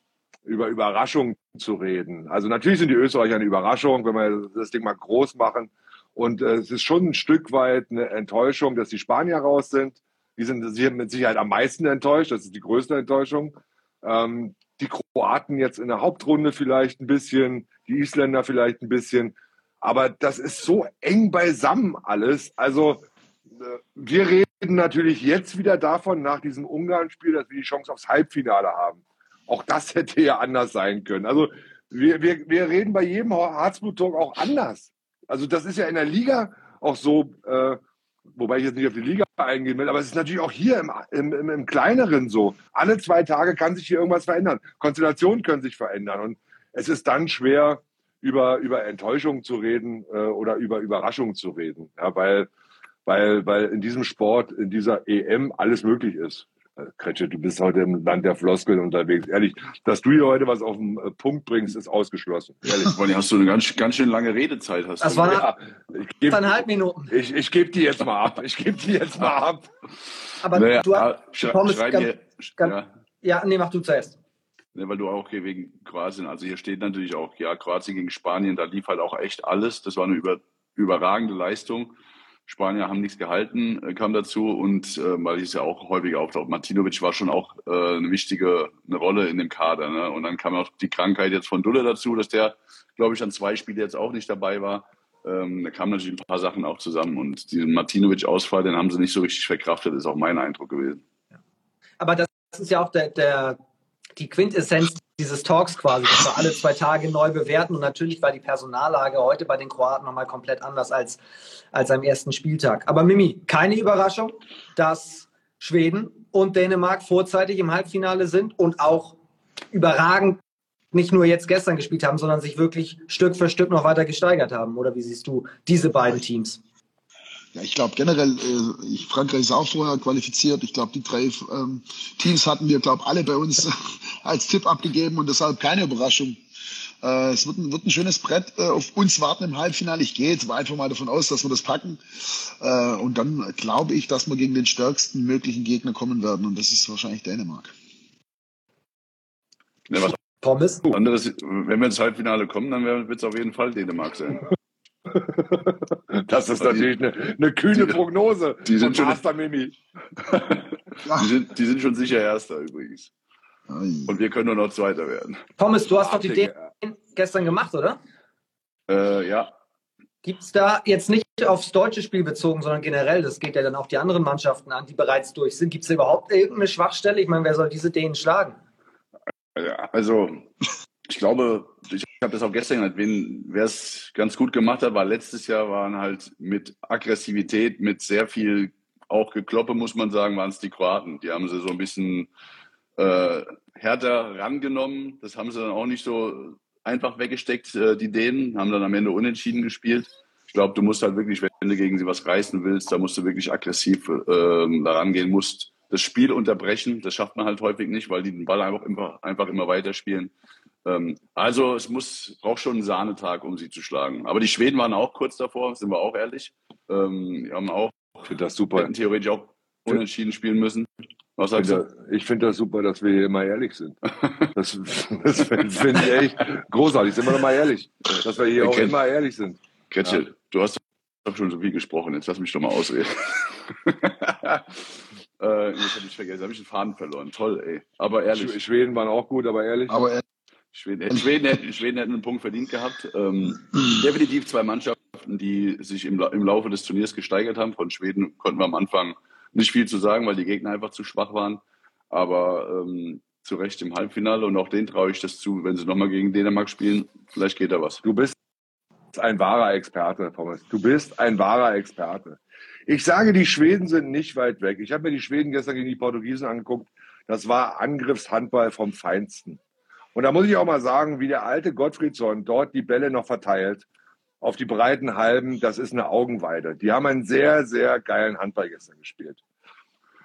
über Überraschung zu reden. Also natürlich sind die Österreicher eine Überraschung, wenn wir das Ding mal groß machen. Und äh, es ist schon ein Stück weit eine Enttäuschung, dass die Spanier raus sind. Die sind mit Sicherheit am meisten enttäuscht. Das ist die größte Enttäuschung. Ähm, die Kroaten jetzt in der Hauptrunde vielleicht ein bisschen, die Isländer vielleicht ein bisschen. Aber das ist so eng beisammen alles. Also äh, wir reden natürlich jetzt wieder davon, nach diesem Ungarn-Spiel, dass wir die Chance aufs Halbfinale haben. Auch das hätte ja anders sein können. Also wir, wir, wir reden bei jedem Harzblut-Talk auch anders. Also das ist ja in der Liga auch so, äh, wobei ich jetzt nicht auf die Liga eingehen will, aber es ist natürlich auch hier im, im, im, im Kleineren so. Alle zwei Tage kann sich hier irgendwas verändern. Konstellationen können sich verändern. Und es ist dann schwer, über, über Enttäuschung zu reden äh, oder über Überraschung zu reden. Ja, weil, weil, weil in diesem Sport, in dieser EM alles möglich ist. Kretsche, du bist heute im Land der Floskeln unterwegs. Ehrlich, dass du hier heute was auf den äh, Punkt bringst, ist ausgeschlossen. Ehrlich. Vor allem hast du eine ganz, ganz schön lange Redezeit. Hast das du. war ja, ich geb, eineinhalb Minuten. Ich, ich gebe die jetzt mal ab. Ich gebe die jetzt mal ab. Aber naja, du hast sch Pommes ganz, mir, ganz, ja. ja, nee, mach du zuerst. Ne, weil du auch hier wegen Kroatien, also hier steht natürlich auch, ja, Kroatien gegen Spanien, da lief halt auch echt alles. Das war eine über, überragende Leistung. Spanier haben nichts gehalten, äh, kam dazu und äh, weil ich es ja auch häufig auftaucht, Martinovic war schon auch äh, eine wichtige eine Rolle in dem Kader. Ne? Und dann kam auch die Krankheit jetzt von Dulle dazu, dass der, glaube ich, an zwei Spiele jetzt auch nicht dabei war. Ähm, da kamen natürlich ein paar Sachen auch zusammen und diesen Martinovic-Ausfall, den haben sie nicht so richtig verkraftet, ist auch mein Eindruck gewesen. Aber das ist ja auch der, der die Quintessenz dieses Talks quasi, dass wir alle zwei Tage neu bewerten. Und natürlich war die Personallage heute bei den Kroaten nochmal komplett anders als, als am ersten Spieltag. Aber Mimi, keine Überraschung, dass Schweden und Dänemark vorzeitig im Halbfinale sind und auch überragend nicht nur jetzt gestern gespielt haben, sondern sich wirklich Stück für Stück noch weiter gesteigert haben. Oder wie siehst du diese beiden Teams? Ja, ich glaube generell, äh, ich, Frankreich ist auch vorher qualifiziert. Ich glaube, die drei ähm, Teams hatten wir, glaube alle bei uns als Tipp abgegeben und deshalb keine Überraschung. Äh, es wird ein, wird ein schönes Brett äh, auf uns warten im Halbfinale. Ich gehe jetzt einfach mal davon aus, dass wir das packen. Äh, und dann glaube ich, dass wir gegen den stärksten möglichen Gegner kommen werden. Und das ist wahrscheinlich Dänemark. Ja, was Pommes? Anderes, wenn wir ins Halbfinale kommen, dann wird es auf jeden Fall Dänemark sein. Das ist natürlich eine, eine kühne Prognose. Die sind schon Master Mimi. die, sind, die sind schon sicher Erster übrigens. Und wir können nur noch Zweiter werden. Pommes, du hast doch die Dänen gestern gemacht, oder? Äh, ja. Gibt es da jetzt nicht aufs deutsche Spiel bezogen, sondern generell, das geht ja dann auch die anderen Mannschaften an, die bereits durch sind. Gibt es da überhaupt irgendeine Schwachstelle? Ich meine, wer soll diese Dänen schlagen? Ja, also ich glaube, ich habe das auch gestern gesagt, wer es ganz gut gemacht hat, war letztes Jahr waren halt mit Aggressivität, mit sehr viel auch Gekloppe, muss man sagen, waren es die Kroaten. Die haben sie so ein bisschen äh, härter rangenommen. Das haben sie dann auch nicht so einfach weggesteckt, äh, die Dänen, haben dann am Ende unentschieden gespielt. glaube, du musst halt wirklich, wenn du gegen sie was reißen willst, da musst du wirklich aggressiv ähm, daran gehen, musst das Spiel unterbrechen. Das schafft man halt häufig nicht, weil die den Ball einfach immer, einfach immer weiterspielen. Ähm, also es muss, braucht schon einen Sahnetag, um sie zu schlagen. Aber die Schweden waren auch kurz davor, sind wir auch ehrlich. Ähm, die haben auch, ich finde das super. Theoretisch auch unentschieden spielen müssen. Was sagst du? Ich finde das super, dass wir hier immer ehrlich sind. Das, das finde ich echt großartig. Sind wir doch mal ehrlich. Dass wir hier auch immer ehrlich sind. Gretchen, ja. du hast doch schon so viel gesprochen. Jetzt lass mich doch mal ausreden. äh, jetzt habe ich vergessen, habe ich den Faden verloren. Toll, ey. Aber ehrlich. Schweden waren auch gut, aber ehrlich. Aber Schweden, Schweden, hätten, Schweden hätten einen Punkt verdient gehabt. Ähm, definitiv zwei Mannschaften, die sich im, im Laufe des Turniers gesteigert haben. Von Schweden konnten wir am Anfang nicht viel zu sagen, weil die Gegner einfach zu schwach waren. Aber ähm, zu Recht im Halbfinale und auch denen traue ich das zu, wenn sie nochmal gegen Dänemark spielen. Vielleicht geht da was. Du bist ein wahrer Experte, Thomas. Du bist ein wahrer Experte. Ich sage, die Schweden sind nicht weit weg. Ich habe mir die Schweden gestern gegen die Portugiesen angeguckt. Das war Angriffshandball vom Feinsten. Und da muss ich auch mal sagen, wie der alte Gottfriedson dort die Bälle noch verteilt auf die breiten Halben, das ist eine Augenweide. Die haben einen sehr, sehr geilen Handball gestern gespielt.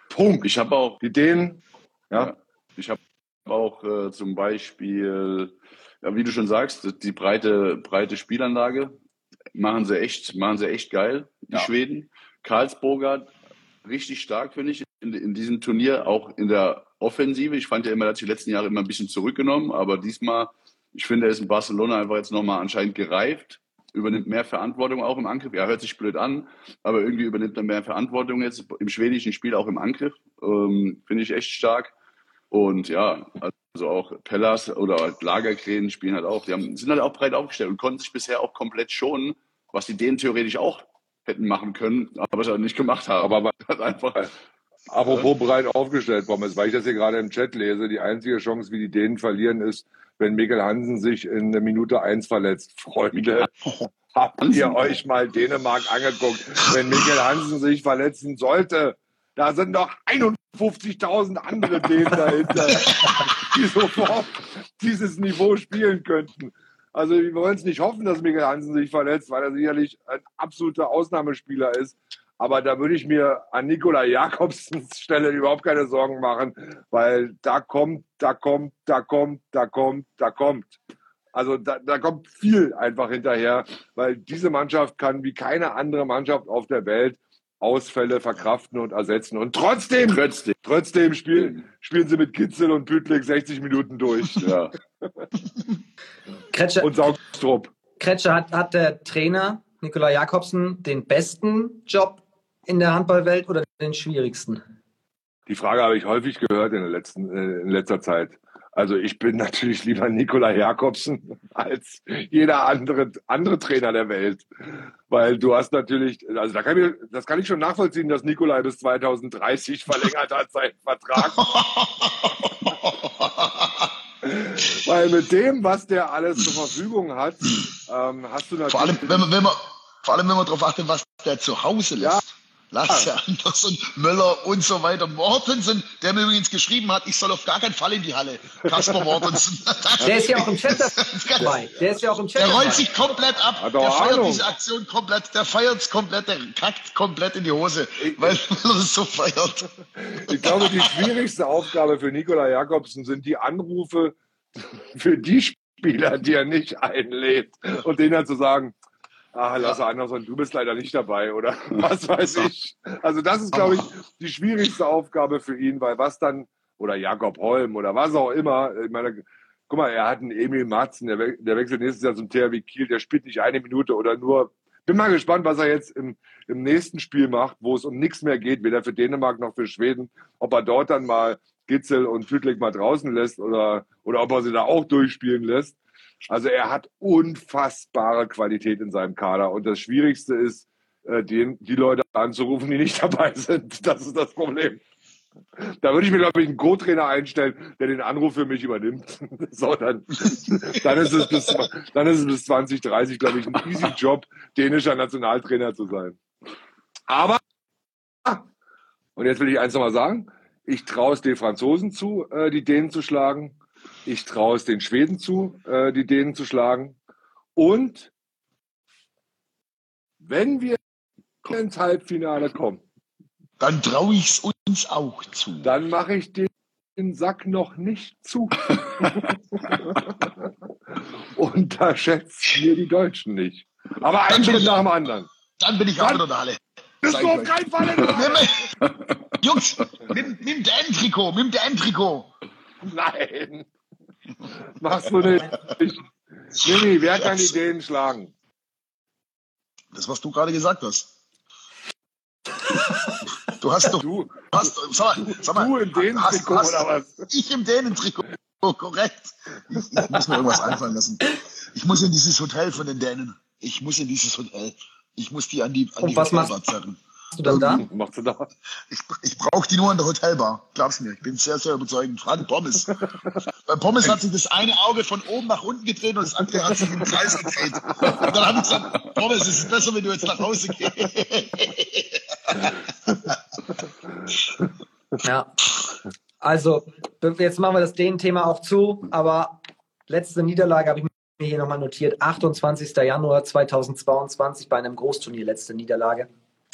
Punkt. Ich habe auch die Dänen, ja. ja ich habe auch äh, zum Beispiel ja, wie du schon sagst, die breite, breite Spielanlage machen sie echt, machen sie echt geil, die ja. Schweden. Karlsburger, richtig stark, finde ich, in, in, diesem Turnier, auch in der Offensive. Ich fand ja immer, er hat die letzten Jahre immer ein bisschen zurückgenommen, aber diesmal, ich finde, er ist in Barcelona einfach jetzt nochmal anscheinend gereift, übernimmt mehr Verantwortung auch im Angriff. Ja, hört sich blöd an, aber irgendwie übernimmt er mehr Verantwortung jetzt im schwedischen Spiel auch im Angriff. Ähm, finde ich echt stark. Und ja, also auch Pellas oder Lagerkrähen spielen halt auch. Die haben, sind halt auch breit aufgestellt und konnten sich bisher auch komplett schonen, was die denen theoretisch auch hätten machen können, aber es halt nicht gemacht haben. Aber halt einfach. Apropos breit aufgestellt, Pommes, weil ich das hier gerade im Chat lese, die einzige Chance, wie die Dänen verlieren, ist, wenn Mikkel Hansen sich in der Minute eins verletzt. Freunde, habt ihr euch mal Dänemark angeguckt? Wenn Mikkel Hansen sich verletzen sollte, da sind noch 51.000 andere Dänen dahinter, die sofort dieses Niveau spielen könnten. Also wir wollen es nicht hoffen, dass Mikkel Hansen sich verletzt, weil er sicherlich ein absoluter Ausnahmespieler ist. Aber da würde ich mir an Nikola Jakobsens Stelle überhaupt keine Sorgen machen, weil da kommt, da kommt, da kommt, da kommt, da kommt. Also da, da kommt viel einfach hinterher, weil diese Mannschaft kann wie keine andere Mannschaft auf der Welt Ausfälle verkraften und ersetzen. Und trotzdem, trotzdem, trotzdem spielen, spielen sie mit Kitzel und Pütlik 60 Minuten durch. Ja. Kretsche, und Saugstrupp. Kretsche hat, hat der Trainer Nikola Jakobsen den besten Job in der Handballwelt oder den schwierigsten? Die Frage habe ich häufig gehört in, der letzten, äh, in letzter Zeit. Also ich bin natürlich lieber Nikola Jakobsen als jeder andere, andere Trainer der Welt. Weil du hast natürlich, also da kann ich, das kann ich schon nachvollziehen, dass Nikolai bis 2030 verlängert hat seinen Vertrag. Weil mit dem, was der alles zur Verfügung hat, ähm, hast du natürlich. Vor allem, wenn man, wenn man, vor allem, wenn man darauf achtet, was der zu Hause lässt. Ja. Lasse Andersson, Möller und so weiter. Mortensen, der mir übrigens geschrieben hat, ich soll auf gar keinen Fall in die Halle. Kasper Mortensen. der ist ja auch im Chat dabei. Der ist ja auch im Chat Der rollt sich komplett ab. Der feiert Ahnung. diese Aktion komplett. Der feiert es komplett. Der kackt komplett in die Hose, weil, weil er es so feiert. Ich glaube, die schwierigste Aufgabe für Nikola Jakobsen sind die Anrufe für die Spieler, die er nicht einlädt und denen dann zu sagen, ah, Lasse Andersson, du bist leider nicht dabei oder was weiß ich. Also das ist, glaube ich, die schwierigste Aufgabe für ihn, weil was dann, oder Jakob Holm oder was auch immer, ich meine, guck mal, er hat einen Emil Matzen, der, we der wechselt nächstes Jahr zum THW Kiel, der spielt nicht eine Minute oder nur, bin mal gespannt, was er jetzt im, im nächsten Spiel macht, wo es um nichts mehr geht, weder für Dänemark noch für Schweden, ob er dort dann mal Gitzel und Füdlik mal draußen lässt oder, oder ob er sie da auch durchspielen lässt. Also er hat unfassbare Qualität in seinem Kader. Und das Schwierigste ist, äh, den, die Leute anzurufen, die nicht dabei sind. Das ist das Problem. Da würde ich mir, glaube ich, einen Co-Trainer einstellen, der den Anruf für mich übernimmt. So, dann, dann, ist es bis, dann ist es bis 2030, glaube ich, ein easy Job, dänischer Nationaltrainer zu sein. Aber, und jetzt will ich eins nochmal sagen, ich traue es den Franzosen zu, äh, die Dänen zu schlagen. Ich traue es den Schweden zu, äh, die Dänen zu schlagen. Und wenn wir ins Halbfinale kommen, Dann traue ich es uns auch zu. dann mache ich den Sack noch nicht zu. Unterschätzt mir die Deutschen nicht. Aber ein Schritt nach dem anderen. Dann bin ich auch wieder in der Halle. Bist du auf keinen Fall in der Halle? Jungs, nimm, nimm dein Trikot, nimm dein Trikot. Nein. Machst du nicht. Mimi, wer kann die Dänen schlagen? Das, was du gerade gesagt hast. Du hast doch, Du, hast, sag mal, sag mal, du in den hast- Trikot hast- oder was? Ich im Dänen-Trikot. Oh, korrekt. Ich, ich muss mir irgendwas einfallen lassen. Ich muss in dieses Hotel von den Dänen. Ich muss in dieses Hotel. Ich muss die an die, an Und die was Hotelbar zerren. Hast du dann da? Machst du da? Ich, ich brauche die nur an der Hotelbar. Glaub's mir. Ich bin sehr, sehr überzeugend. Frag Pommes. Beim Pommes hat sich das eine Auge von oben nach unten gedreht und das andere hat sich im Kreis gedreht. Und dann habe ich gesagt, Pommes, es ist besser, wenn du jetzt nach Hause gehst. Ja. Also, jetzt machen wir das Dehnen-Thema auch zu, aber letzte Niederlage habe ich mir hier nochmal notiert. 28. Januar 2022 bei einem Großturnier, letzte Niederlage.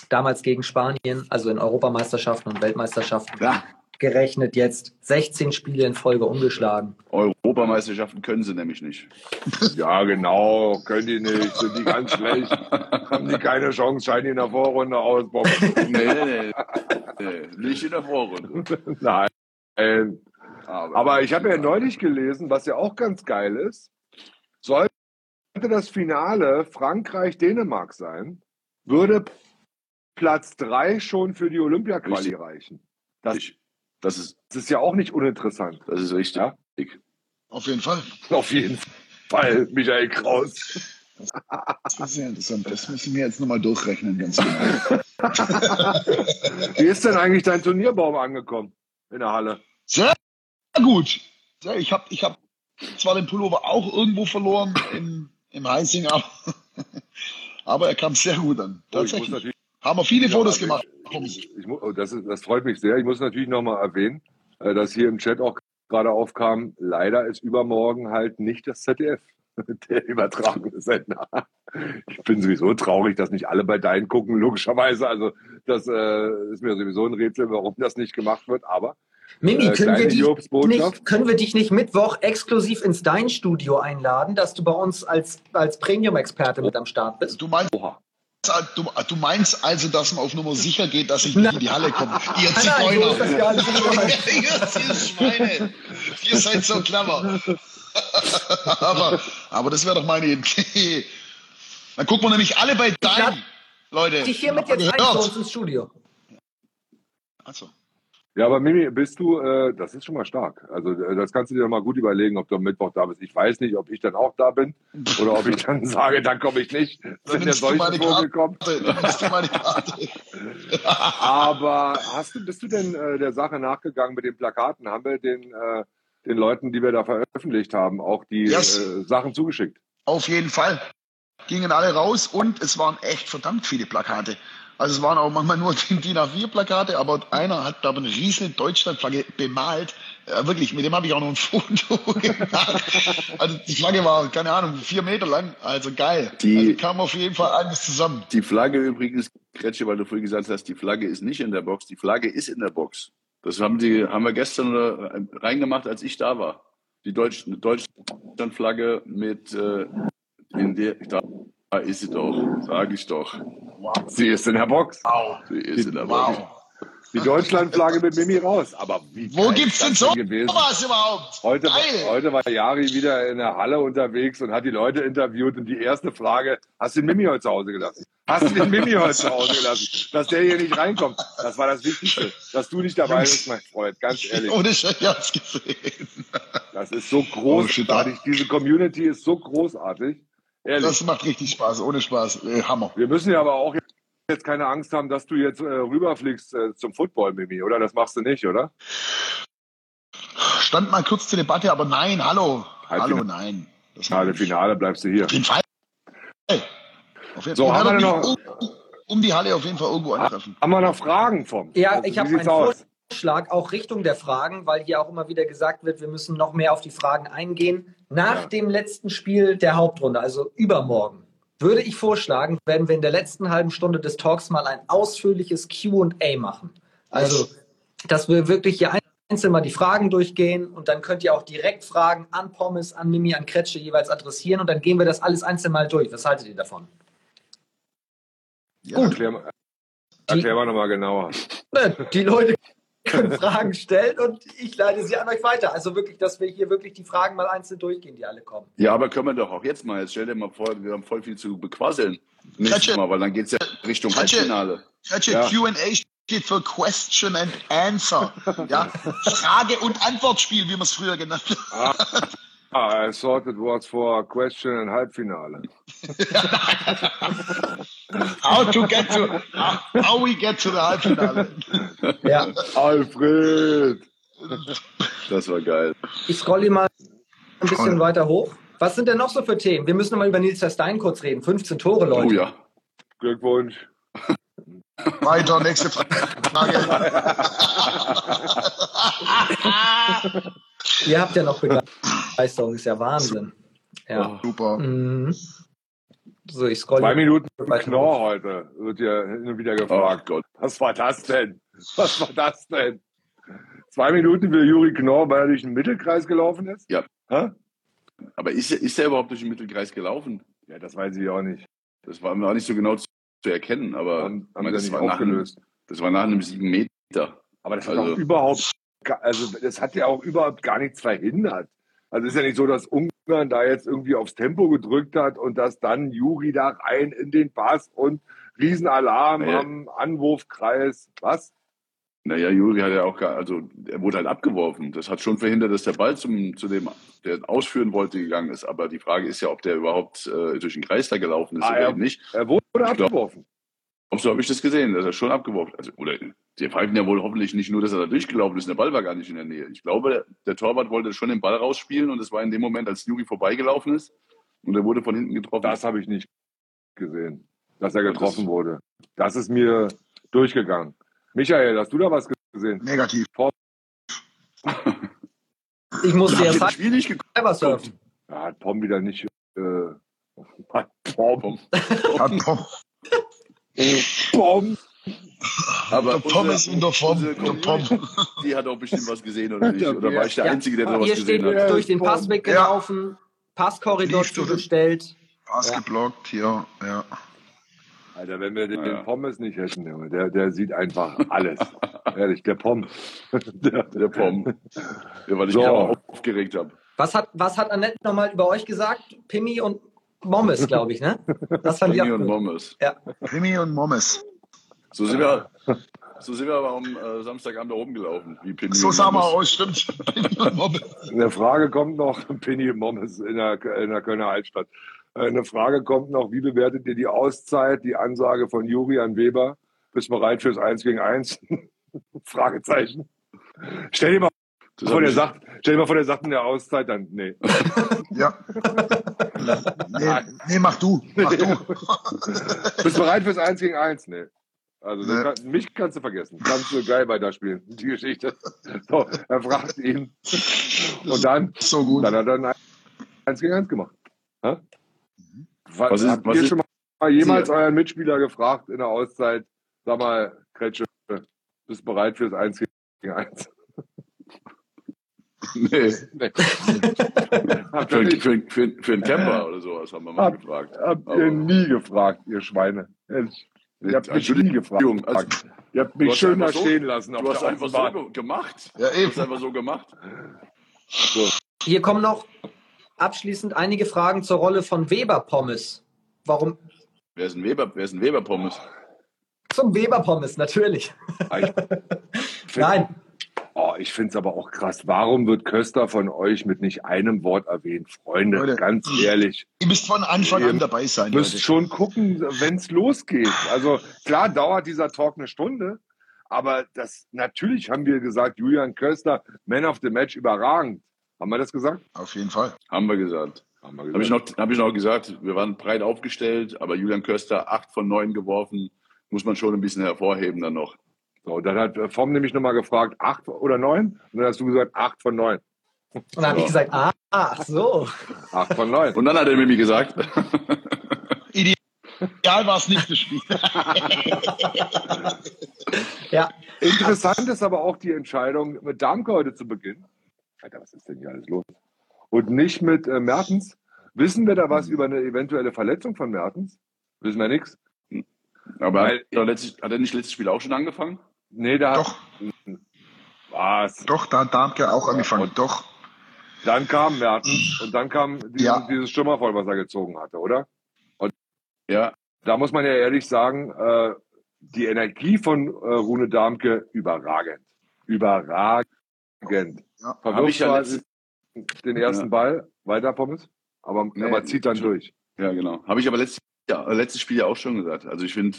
Damals gegen Spanien, also in Europameisterschaften und Weltmeisterschaften. Ja, Gerechnet jetzt 16 Spiele in Folge ungeschlagen. Europameisterschaften können sie nämlich nicht. Ja, genau. Können die nicht. Sind die ganz schlecht. Haben die keine Chance. Scheinen die in der Vorrunde ausbauen. Nee, nee, nee. Nicht in der Vorrunde. Nein. Aber, Aber ich habe ja neulich gelesen, was ja auch ganz geil ist. Sollte das Finale Frankreich-Dänemark sein, würde Platz drei schon für die Olympia-Quali reichen. Das, das ist, das ist ja auch nicht uninteressant. das ist richtig. Ja. Auf jeden Fall. Auf jeden Fall, Michael Kraus. Das ist sehr interessant. Das müssen wir jetzt nochmal durchrechnen, ganz genau. Wie ist denn eigentlich dein Turnierbaum angekommen in der Halle? Sehr gut. Ich habe ich hab zwar den Pullover auch irgendwo verloren im, im Heising, aber, aber er kam sehr gut an. Oh, ich muss Tatsächlich. natürlich Haben wir viele Fotos Ja, gemacht. Ich, ich, das, ist, das freut mich sehr. Ich muss natürlich nochmal erwähnen, äh, dass hier im Chat auch gerade aufkam, leider ist übermorgen halt nicht das ZDF, der übertragene Sender. Ich bin sowieso traurig, dass nicht alle bei Dein gucken, logischerweise. Also das äh, ist mir sowieso ein Rätsel, warum das nicht gemacht wird. Aber Mimi, Äh, können, wir dich nicht, können wir dich nicht Mittwoch exklusiv ins Dein-Studio einladen, dass du bei uns als, als Premium-Experte mit am Start bist? Du meinst, oha, du, du meinst also, dass man auf Nummer sicher geht, dass ich nicht in die Halle komme. Ihr Nein, nein, Zigeuner. gemeint. Ihr Schweine. Ihr seid so clever. aber, aber das wäre doch meine Idee. Dann gucken wir nämlich alle bei deinem. Leute. dich hiermit jetzt ein Gehört. zu uns ins Studio. Also, Ja, aber Mimi, bist du, äh, das ist schon mal stark. Also äh, das kannst du dir noch mal gut überlegen, ob du am Mittwoch da bist. Ich weiß nicht, ob ich dann auch da bin oder ob ich dann sage, dann komme ich nicht. nimmst du solche Karte. Aber hast du, bist du denn äh, der Sache nachgegangen mit den Plakaten? Haben wir den, äh, den Leuten, die wir da veröffentlicht haben, auch die Yes. äh, Sachen zugeschickt? Auf jeden Fall. Gingen alle raus und es waren echt verdammt viele Plakate. Also es waren auch manchmal nur die DIN A4-Plakate, aber einer hat, glaube ich, eine riesige Deutschlandflagge bemalt. Äh, wirklich, mit dem habe ich auch noch ein Foto gemacht. Also die Flagge war, keine Ahnung, vier Meter lang. Also geil. Die- also kam auf jeden Fall alles zusammen. Die Flagge übrigens, Kretsche, weil du vorhin gesagt hast, die Flagge ist nicht in der Box. Die Flagge ist in der Box. Das haben, die, haben wir gestern äh, reingemacht, als ich da war. Die Deutsch, Deutschlandflagge mit, äh, in der, da ist sie doch, sage ich doch. Sie ist in der Box. Wow. Sie ist in der Box. Wow. Die Deutschlandflagge mit Mimi raus. Aber wie Wo gibt's denn so gewesen? was überhaupt? Heute, Geil. heute war Jari wieder in der Halle unterwegs und hat die Leute interviewt. Und die erste Frage, hast du den Mimi heute zu Hause gelassen? Hast du den Mimi heute zu Hause gelassen? Dass der hier nicht reinkommt. Das war das Wichtigste. Dass du nicht dabei bist, mein Freund. Ganz ehrlich. Ohne Scheiß, gesehen. Das ist so Oh, großartig. Diese Community ist so großartig. Ehrlich. Das macht richtig Spaß, ohne Spaß. Äh, Hammer. Wir müssen ja aber auch jetzt keine Angst haben, dass du jetzt äh, rüberfliegst äh, zum Football, Mimi, oder? Das machst du nicht, oder? Stand mal kurz zur Debatte, aber nein, hallo. Halbfinale. Hallo, nein. Das Finale, Finale bleibst du hier. Auf jeden Fall. Auf jeden So, Fall. haben wir noch- um, um die Halle auf jeden Fall irgendwo antreffen. Haben wir noch Fragen vom? Ja, Also, ich habe einen aus? Vorschlag, auch Richtung der Fragen, weil hier auch immer wieder gesagt wird, wir müssen noch mehr auf die Fragen eingehen. Nach Ja. dem letzten Spiel der Hauptrunde, also übermorgen, würde ich vorschlagen, werden wir in der letzten halben Stunde des Talks mal ein ausführliches QA machen. Also, dass wir wirklich hier einzeln mal die Fragen durchgehen und dann könnt ihr auch direkt Fragen an Pommes, an Mimi, an Kretsche jeweils adressieren und dann gehen wir das alles einzeln mal durch. Was haltet ihr davon? Ja, Gut. Erklär, mal, erklär mal nochmal genauer. Die Leute können Fragen stellen und ich leite sie an euch weiter. Also wirklich, dass wir hier wirklich die Fragen mal einzeln durchgehen, die alle kommen. Ja, aber können wir doch auch jetzt mal. Jetzt stell dir mal vor, wir haben voll viel zu bequasseln. Nächstes Mal, weil dann geht es ja Richtung Halbfinale. Ja. Q&A steht für Question and Answer. Ja? Frage- und Antwortspiel, wie man es früher genannt hat. Ah. Ah, I thought it was for a question and Halbfinale. how to get to, how we get to the Halbfinale. Ja. Alfred. Das war geil. Ich scrolle mal ein bisschen oh. weiter hoch. Was sind denn noch so für Themen? Wir müssen mal über Nils Verstein kurz reden. 15 Tore, Leute. Oh ja. Glückwunsch. Weiter, nächste Frage. Ihr habt ja noch Begeisterung, ist ja Wahnsinn. Ja. Oh, super. Mhm. So, ich scroll Zwei Minuten Knorr heute, wird ja hin wieder gefragt. Oh Gott. Was war das denn? Was war das denn? Zwei Minuten für Juri Knorr, weil er durch den Mittelkreis gelaufen ist? Ja. Hä? Aber ist, ist er überhaupt durch den Mittelkreis gelaufen? Ja, das weiß ich auch nicht. Das war mir auch nicht so genau zu, zu erkennen, aber haben, haben das, war nach einem, das war nach einem sieben Meter. Aber das also, hat auch überhaupt, also das hat ja auch überhaupt gar nichts verhindert. Also es ist ja nicht so, dass Ungarn da jetzt irgendwie aufs Tempo gedrückt hat und dass dann Juri da rein in den Pass und Riesenalarm naja. am Anwurfkreis. Was? Naja, Juri hat ja auch, also er wurde halt abgeworfen. Das hat schon verhindert, dass der Ball zum, zu dem, der ausführen wollte, gegangen ist. Aber die Frage ist ja, ob der überhaupt äh, durch den Kreis da gelaufen ist ah, oder er, nicht. Er wurde ich abgeworfen. Glaub, so habe ich das gesehen, dass er schon abgeworfen also, Oder die pfeifen ja wohl hoffentlich nicht nur, dass er da durchgelaufen ist. Der Ball war gar nicht in der Nähe. Ich glaube, der Torwart wollte schon den Ball rausspielen und es war in dem Moment, als Juri vorbeigelaufen ist und er wurde von hinten getroffen. Das habe ich nicht gesehen, dass er getroffen das wurde. Das ist mir durchgegangen. Michael, hast du da was gesehen? Negativ. Ich muss dir das Spiel nicht geguckt. Ja, hat Pom wieder nicht. Äh, hat Pom. hat Pom. Pom. Aber der Pommes in der Form. Der Pom. Die hat auch bestimmt was gesehen, oder nicht? Oder war ich der ja. Einzige, der da was gesehen hat? Hier steht durch den Passweg gelaufen, ja. Passkorridor zugestellt. Pass ja. geblockt, hier, ja. Alter, wenn wir den, ja. Pommes nicht hätten, der, der sieht einfach alles. Ehrlich, der Pom. Der, der Pom. Ja, weil ich so. mich aufgeregt habe. Was hat, was hat Annette nochmal über euch gesagt? Pimmi und Mommes, glaube ich, ne? Das fand Pimmi und Mommes. Ja. Pimmi und Mommes. So sind wir, so sind wir aber am äh, Samstagabend da oben gelaufen. Wie Pimmi so sah wir aus, stimmt. Pimmi und Mommes. Eine Frage kommt noch, Pimmi und Mommes in der, in der Kölner Altstadt. Eine Frage kommt noch, wie bewertet ihr die Auszeit, die Ansage von Juri an Weber? Bist bereit fürs 1 gegen 1? Fragezeichen. Stell dir mal vor, der sagt, stell dir mal vor, der sagt in der Auszeit dann, nee. Ja. nee, nee, mach du. Mach du. Bist bereit fürs 1 gegen 1? Nee. Also nee. Kann, mich kannst du vergessen. Kannst du geil weiterspielen, die Geschichte. So, er fragt ihn. Und dann, so gut. dann hat er ein 1 gegen 1 gemacht. Ha? Was, was ist, habt was ihr ist, schon mal jemals euren Mitspieler gefragt in der Auszeit, sag mal, Kretsche, bist bereit fürs 1 gegen 1? Nee. nee. für, für, für, für einen Camper oder sowas haben wir mal hab, gefragt. Habt ihr nie gefragt, ihr Schweine. Ehrlich. Ihr habt mich nie gefragt. Also, ihr habt mich schön da so, stehen lassen. Du hast einfach so gemacht. Ja, eben. Du hast einfach so gemacht. So. Hier kommen noch abschließend einige Fragen zur Rolle von Weber Pommes. Warum? Wer ist ein Weber, wer ist ein Weber Pommes? Zum Weber Pommes, natürlich. Nein. Oh, ich finde es aber auch krass. Warum wird Köster von euch mit nicht einem Wort erwähnt? Freunde, Leute, ganz ehrlich. Ihr müsst von Anfang an dabei sein. Ihr müsst Leute. schon gucken, wenn es losgeht. Also klar dauert dieser Talk eine Stunde, aber das natürlich haben wir gesagt, Julian Köster, Man of the Match, überragend. Haben wir das gesagt? Auf jeden Fall. Haben wir gesagt. Haben wir gesagt. Habe ich, noch, hab ich noch gesagt, wir waren breit aufgestellt, aber Julian Köster acht von neun geworfen, muss man schon ein bisschen hervorheben dann noch. So, dann hat Vom nämlich nochmal gefragt, acht oder neun? Und dann hast du gesagt, acht von neun. Und dann habe ich gesagt, ah, ach so. Acht von neun. Und dann hat er Mimi gesagt. Ideal. Egal war es nicht das Spiel. Ja, Interessant ist aber auch die Entscheidung, mit Darmke heute zu beginnen. Alter, was ist denn hier alles los? Und nicht mit äh, Mertens. Wissen wir da was über eine eventuelle Verletzung von Mertens? Wissen wir nichts? Aber Weil- hat, er letztes, hat er nicht letztes Spiel auch schon angefangen? Nee, da Doch, was. doch, da hat Darmke auch angefangen. Doch. Dann kam Mertens und dann kam dieses, Ja. dieses Schimmer voll, was er gezogen hatte, oder? Ja, Da muss man ja ehrlich sagen, äh, die Energie von äh, Rune Darmke überragend. Überragend. Ja. Hab ich ja letzt- den ersten Ja. Ball, weiter Pommes, aber, Nee, aber zieht dann durch. ja, genau. Habe ich aber letztes, ja, letztes Spiel ja auch schon gesagt. Also ich finde,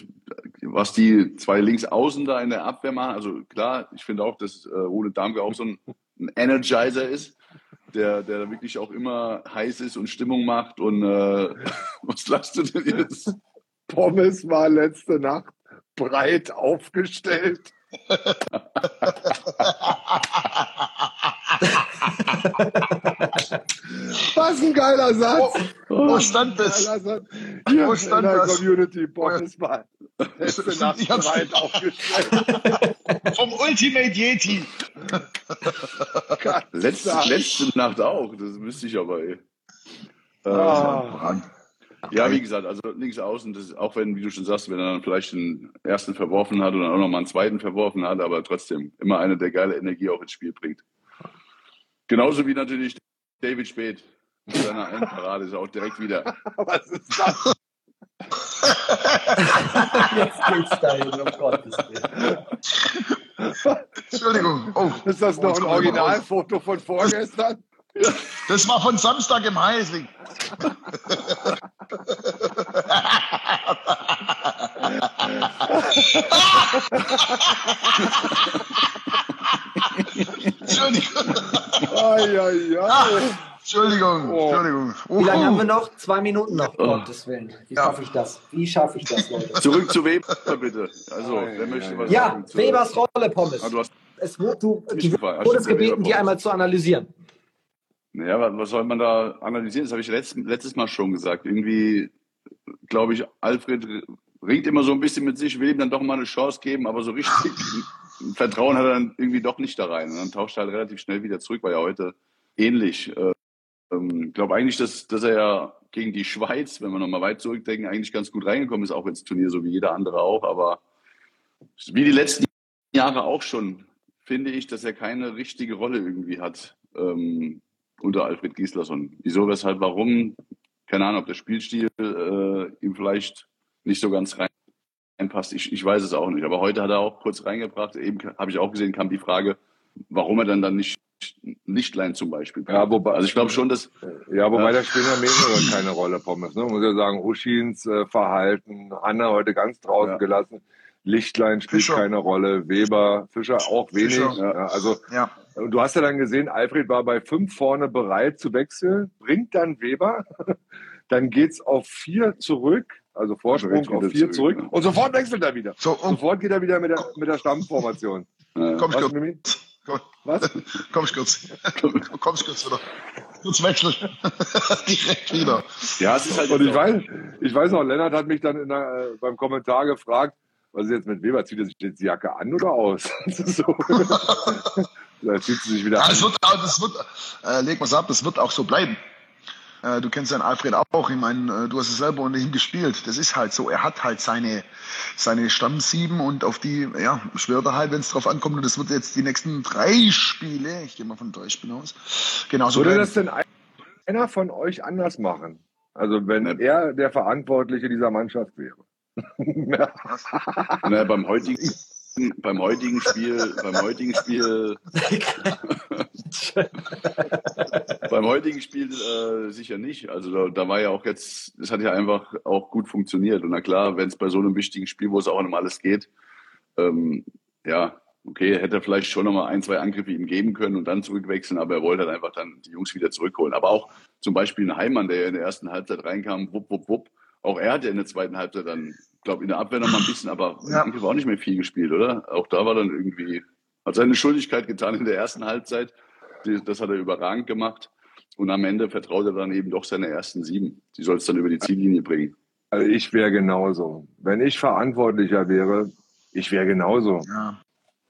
was die zwei Linksaußen da in der Abwehr machen, also klar, ich finde auch, dass äh, Rune Darmke auch so ein, ein Energizer ist, der, der wirklich auch immer heiß ist und Stimmung macht und äh, was lachst du denn jetzt? Pommes war letzte Nacht breit aufgestellt. Was ein geiler Satz. Wo stand das? Satz. Hier Wo in stand der das? Community Nacht ich hab's- breit aufgestellt. Vom Ultimate Yeti. Letzte, letzte Nacht auch, das wüsste ich aber, ey. Äh, Ah. Ja, wie gesagt, also links außen, das ist, auch wenn, wie du schon sagst, wenn er dann vielleicht den ersten verworfen hat und dann auch nochmal einen zweiten verworfen hat, aber trotzdem immer einer, der geile Energie auch ins Spiel bringt. Genauso wie natürlich David Speth mit seiner Endparade ist auch direkt wieder. Was ist das? jetzt geht's dahin, um Gottes Willen. Entschuldigung. Oh, Ist das noch ein. Originalfoto von vorgestern? Das war von Samstag im Heisling. Entschuldigung. Ai, ai, ai. Entschuldigung. Oh. Entschuldigung. Wie lange haben wir Uhu. noch? Zwei Minuten noch, um Gottes Willen. Wie Ja. schaffe ich das? Wie schaffe ich das, Leute? Zurück zu Weber, bitte. Also, wer möchte was Ja, sagen? zu- Webers Rolle, Pommes. Ah, du hast, Es wurde, du, du gebeten, Weber die einmal zu analysieren. naja, was, was soll man da analysieren? Das habe ich letzt, letztes Mal schon gesagt. Irgendwie, glaube ich, Alfred ringt immer so ein bisschen mit sich, will ihm dann doch mal eine Chance geben, aber so richtig Vertrauen hat er dann irgendwie doch nicht da rein. Und dann tauscht er halt relativ schnell wieder zurück, war ja heute ähnlich. Äh, ähm, glaube eigentlich, dass, dass er ja gegen die Schweiz, wenn wir nochmal weit zurückdenken, eigentlich ganz gut reingekommen ist, auch ins Turnier, so wie jeder andere auch. Aber wie die letzten Jahre auch schon, finde ich, dass er keine richtige Rolle irgendwie hat ähm, unter Alfred Gislason. Wieso, weshalb, warum? Keine Ahnung, ob der Spielstil äh, ihm vielleicht nicht so ganz rein reinpasst. Ich, ich weiß es auch nicht. Aber heute hat er auch kurz reingebracht. Eben habe ich auch gesehen, kam die Frage, warum er dann dann nicht Lichtlein zum Beispiel. bringt. Ja, wobei- also ich glaube schon, dass Ja, wobei Ja. da spielen ja mehrere keine Rolle, Pommes. Ne? Man muss ja sagen, Uschins äh, Verhalten, Hanna heute ganz draußen Ja. gelassen, Lichtlein spielt Fischer. keine Rolle, Weber, Fischer auch wenig. Fischer. Ja, also Ja. und du hast ja dann gesehen, Alfred war bei fünf vorne bereit zu wechseln, bringt dann Weber, dann geht's auf vier zurück, also Vorsprung Direkt auf vier zurück, zurück, ja. und sofort wechselt er wieder. So, um, Sofort geht er wieder mit der, mit der Stammformation. äh, komm Was, kurz. Komm, Was? kommst kurz. kommst kurz wieder. Kurz wechseln. Direkt wieder. ja, es ist halt Und ich auch- weiß, ich weiß noch, Lennart hat mich dann in der, äh, beim Kommentar gefragt, was ist jetzt mit Weber? Zieht er sich jetzt die Jacke an oder aus? So. da zieht sie sich wieder Ja, an. das wird, das wird, äh, leg mal's ab, das wird auch so bleiben. Äh, du kennst ja den Alfred auch. Ich meine, äh, du hast es selber unter ihm gespielt. Das ist halt so. Er hat halt seine, seine Stammsieben und auf die, ja, schwört er halt, wenn es drauf ankommt. Und das wird jetzt die nächsten drei Spiele, ich gehe mal von drei Spielen aus, genauso Würde das denn ein- einer von euch anders machen? Also wenn Ne. er der Verantwortliche dieser Mannschaft wäre. Na, beim heutigen, beim heutigen Spiel, beim heutigen Spiel, beim heutigen Spiel äh, sicher nicht. Also da, da war ja auch jetzt, es hat ja einfach auch gut funktioniert. Und na klar, wenn es bei so einem wichtigen Spiel, wo es auch um alles geht, ähm, ja, okay, hätte er vielleicht schon nochmal ein, zwei Angriffe ihm geben können und dann zurückwechseln, aber er wollte halt einfach dann die Jungs wieder zurückholen. Aber auch zum Beispiel ein Heimann, der ja in der ersten Halbzeit reinkam, wupp, wupp, wupp, auch er hat ja in der zweiten Halbzeit dann, glaube in der Abwehr noch mal ein bisschen, aber Ja. Angriff auch nicht mehr viel gespielt, oder? Auch da war dann irgendwie, hat seine Schuldigkeit getan in der ersten Halbzeit. Das hat er überragend gemacht. Und am Ende vertraut er dann eben doch seine ersten sieben. Die soll es dann über die Ziellinie bringen. Also ich wäre genauso. Wenn ich Verantwortlicher wäre, ich wäre genauso. Ja.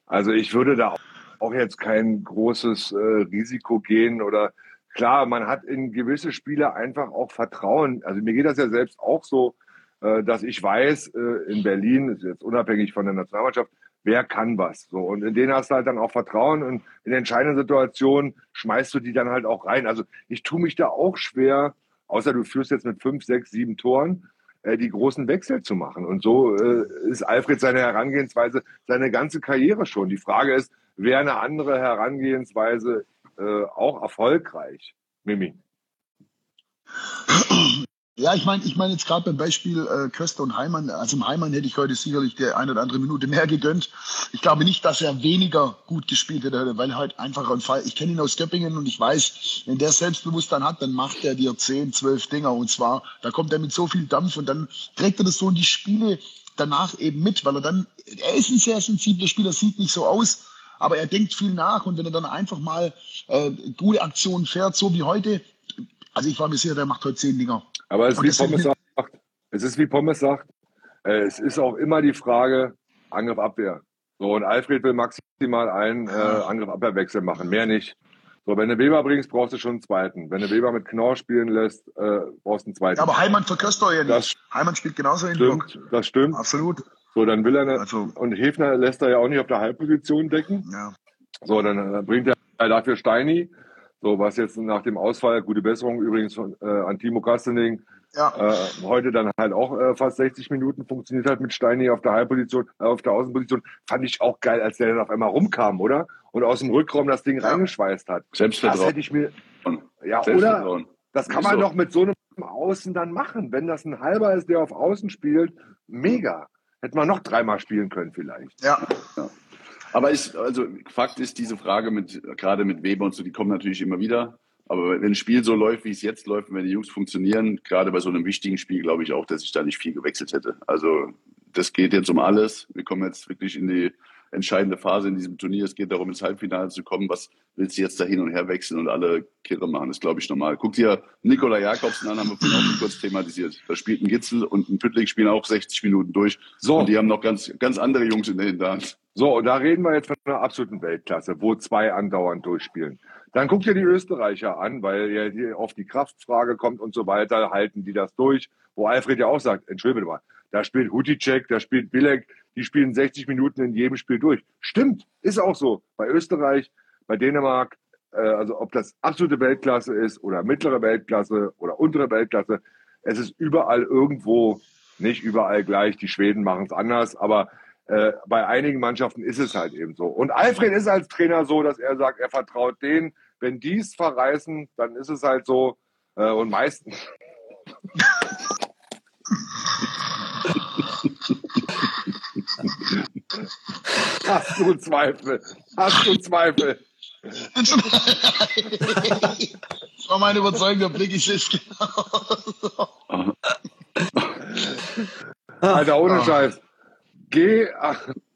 Also ich würde da auch jetzt kein großes äh, Risiko gehen oder klar, man hat in gewisse Spiele einfach auch Vertrauen. Also mir geht das ja selbst auch so, äh, dass ich weiß, äh, in Berlin, ist jetzt unabhängig von der Nationalmannschaft, wer kann was. So. Und in denen hast du halt dann auch Vertrauen und in entscheidenden Situationen schmeißt du die dann halt auch rein. Also ich tue mich da auch schwer, außer du führst jetzt mit fünf, sechs, sieben Toren, äh, die großen Wechsel zu machen. Und so äh, ist Alfred seine Herangehensweise seine ganze Karriere schon. Die Frage ist, wäre eine andere Herangehensweise äh, auch erfolgreich? Mimi. Ja, ich meine, ich meine jetzt gerade beim Beispiel äh, Köster und Heimann. Also im Heimann hätte ich heute sicherlich die eine oder andere Minute mehr gegönnt. Ich glaube nicht, dass er weniger gut gespielt hätte, weil er halt einfach ein Fall. Ich kenne ihn aus Göppingen und ich weiß, wenn der Selbstbewusstsein hat, dann macht er dir 10, 12 Dinger und zwar, da kommt er mit so viel Dampf und dann trägt er das so in die Spiele danach eben mit, weil er dann, er ist ein sehr sensibler Spieler, sieht nicht so aus, aber er denkt viel nach und wenn er dann einfach mal äh, gute Aktionen fährt, so wie heute, also ich war mir sicher, der macht heute 10 Dinger. Aber es ist wie Pommes sagt, es ist wie Pommes sagt, äh, es ist auch immer die Frage Angriff Abwehr. So und Alfred will maximal einen äh, Angriff Abwehrwechsel machen, mehr nicht. So, wenn du Weber bringst, brauchst du schon einen zweiten. Wenn du Weber mit Knorr spielen lässt, äh, brauchst du einen zweiten. Ja, aber Heimann für Köster ja Das nicht. Heimann spielt genauso in Block. stimmt, das stimmt. Absolut. So, dann will er ne, Also- und Hefner lässt er ja auch nicht auf der Halbposition decken. Ja. So, dann äh, bringt er dafür Steini. So, was jetzt nach dem Ausfall, gute Besserung übrigens von, äh, an Timo Kastening, Ja. äh, heute dann halt auch äh, fast 60 Minuten funktioniert halt mit Steini auf der Halbposition, äh, auf der Außenposition. Fand ich auch geil, als der dann auf einmal rumkam, oder? Und aus dem Rückraum das Ding Ja. reingeschweißt hat. Das Selbstvertrauen. hätte ich mir, ja, oder? Das kann man so. doch mit so einem Außen dann machen. Wenn das ein Halber ist, der auf Außen spielt, mega. Hätte man noch dreimal spielen können vielleicht. Ja. Aber ist, also Fakt ist, diese Frage mit, gerade mit Weber und so, die kommen natürlich immer wieder. Aber wenn ein Spiel so läuft, wie es jetzt läuft, und wenn die Jungs funktionieren, gerade bei so einem wichtigen Spiel, glaube ich auch, dass ich da nicht viel gewechselt hätte. Also das geht jetzt um alles. Wir kommen jetzt wirklich in die entscheidende Phase in diesem Turnier. Es geht darum, ins Halbfinale zu kommen. Was willst du jetzt da hin und her wechseln und alle Kirre machen? Das glaube ich normal. Guck dir Nikola Jakobsen an, haben wir vorhin auch kurz thematisiert. Da spielt ein Gitzel und ein Püttlik spielen auch 60 Minuten durch. So. Und die haben noch ganz, ganz andere Jungs in der Hinterhand. So, und da reden wir jetzt von einer absoluten Weltklasse, wo zwei andauernd durchspielen. Dann guckt ihr die Österreicher an, weil ja hier auf die Kraftfrage kommt und so weiter, halten die das durch. Wo Alfred ja auch sagt, entschuldige mal, da spielt Huticek, da spielt Bilek, die spielen 60 Minuten in jedem Spiel durch. Stimmt, ist auch so. Bei Österreich, bei Dänemark, äh, also ob das absolute Weltklasse ist oder mittlere Weltklasse oder untere Weltklasse, es ist überall irgendwo, nicht überall gleich, die Schweden machen es anders, aber äh, bei einigen Mannschaften ist es halt eben so. Und Alfred ist als Trainer so, dass er sagt, er vertraut denen. Wenn die es verreißen, dann ist es halt so. Äh, und meistens. Hast du Zweifel? Hast du Zweifel? das war mein überzeugender Blick. Ich sehe es genau. Alter, ohne Ah. Scheiß. Geh,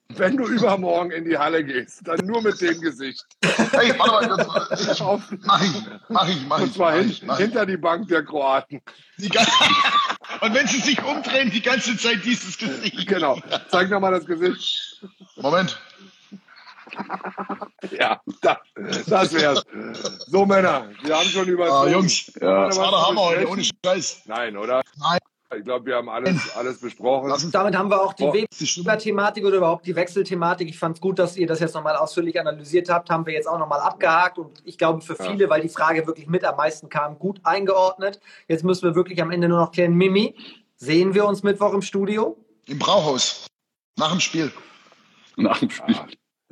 wenn du übermorgen in die Halle gehst, dann nur mit dem Gesicht. Hey, warte mal. Das, ich, Auf, mach ich, mach ich, mach und ich. zwar Mach ich, mach ich. hinter die Bank der Kroaten. Die gan- Und wenn sie sich umdrehen, die ganze Zeit dieses Gesicht. Genau. Zeig nochmal das Gesicht. Moment. Ja, da, das wär's. So, Männer, wir haben schon über. Ah, Jungs, Ja. das war der Hammer heute, ohne Scheiß. Nein, oder? Nein. Ich glaube, wir haben alles, alles besprochen. Uns Damit haben wir auch die Wechselthematik oder überhaupt die Wechselthematik. Ich fand es gut, dass ihr das jetzt nochmal ausführlich analysiert habt. Haben wir jetzt auch nochmal abgehakt und ich glaube für Ja. viele, weil die Frage wirklich mit am meisten kam, gut eingeordnet. Jetzt müssen wir wirklich am Ende nur noch klären, Mimi, sehen wir uns Mittwoch im Studio? im Brauhaus. Nach dem Spiel. Nach dem Spiel.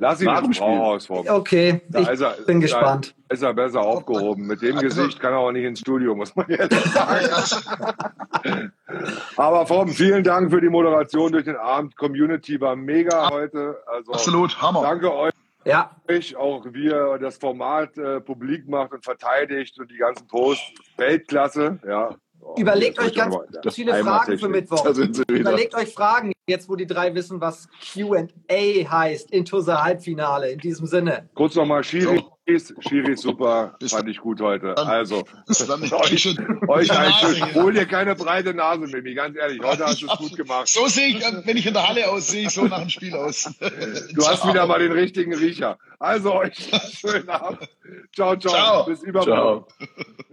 Lass ihn dem ins. Brauhaus vor. Okay, Da ich ist er- bin da gespannt. Ist er besser aufgehoben. Mit dem Also- Gesicht kann er auch nicht ins Studio, muss man ehrlich sagen. Aber Form, vielen Dank für die Moderation durch den Abend. Community war mega heute. Also Absolut, Hammer. danke euch. Ja, auch wie ihr das Format äh, publik macht und verteidigt und die ganzen Posts. Weltklasse, ja. Oh, überlegt euch ganz viele Fragen für. Mittwoch. Überlegt euch Fragen. Jetzt wo die drei wissen, was QA heißt, into the Halbfinale. In diesem Sinne. Kurz nochmal Schiris. Schiris super, fand ich gut heute. Also, euch, euch ein Schön. Hol dir keine breite Nase, Mimi, ganz ehrlich. Heute hast du es gut gemacht. So sehe ich, wenn ich in der Halle aussehe, ich so nach dem Spiel aus. Du hast wieder mal den richtigen Riecher. Also euch einen schönen Abend. Ciao, ciao. ciao. Bis übermorgen. Ciao.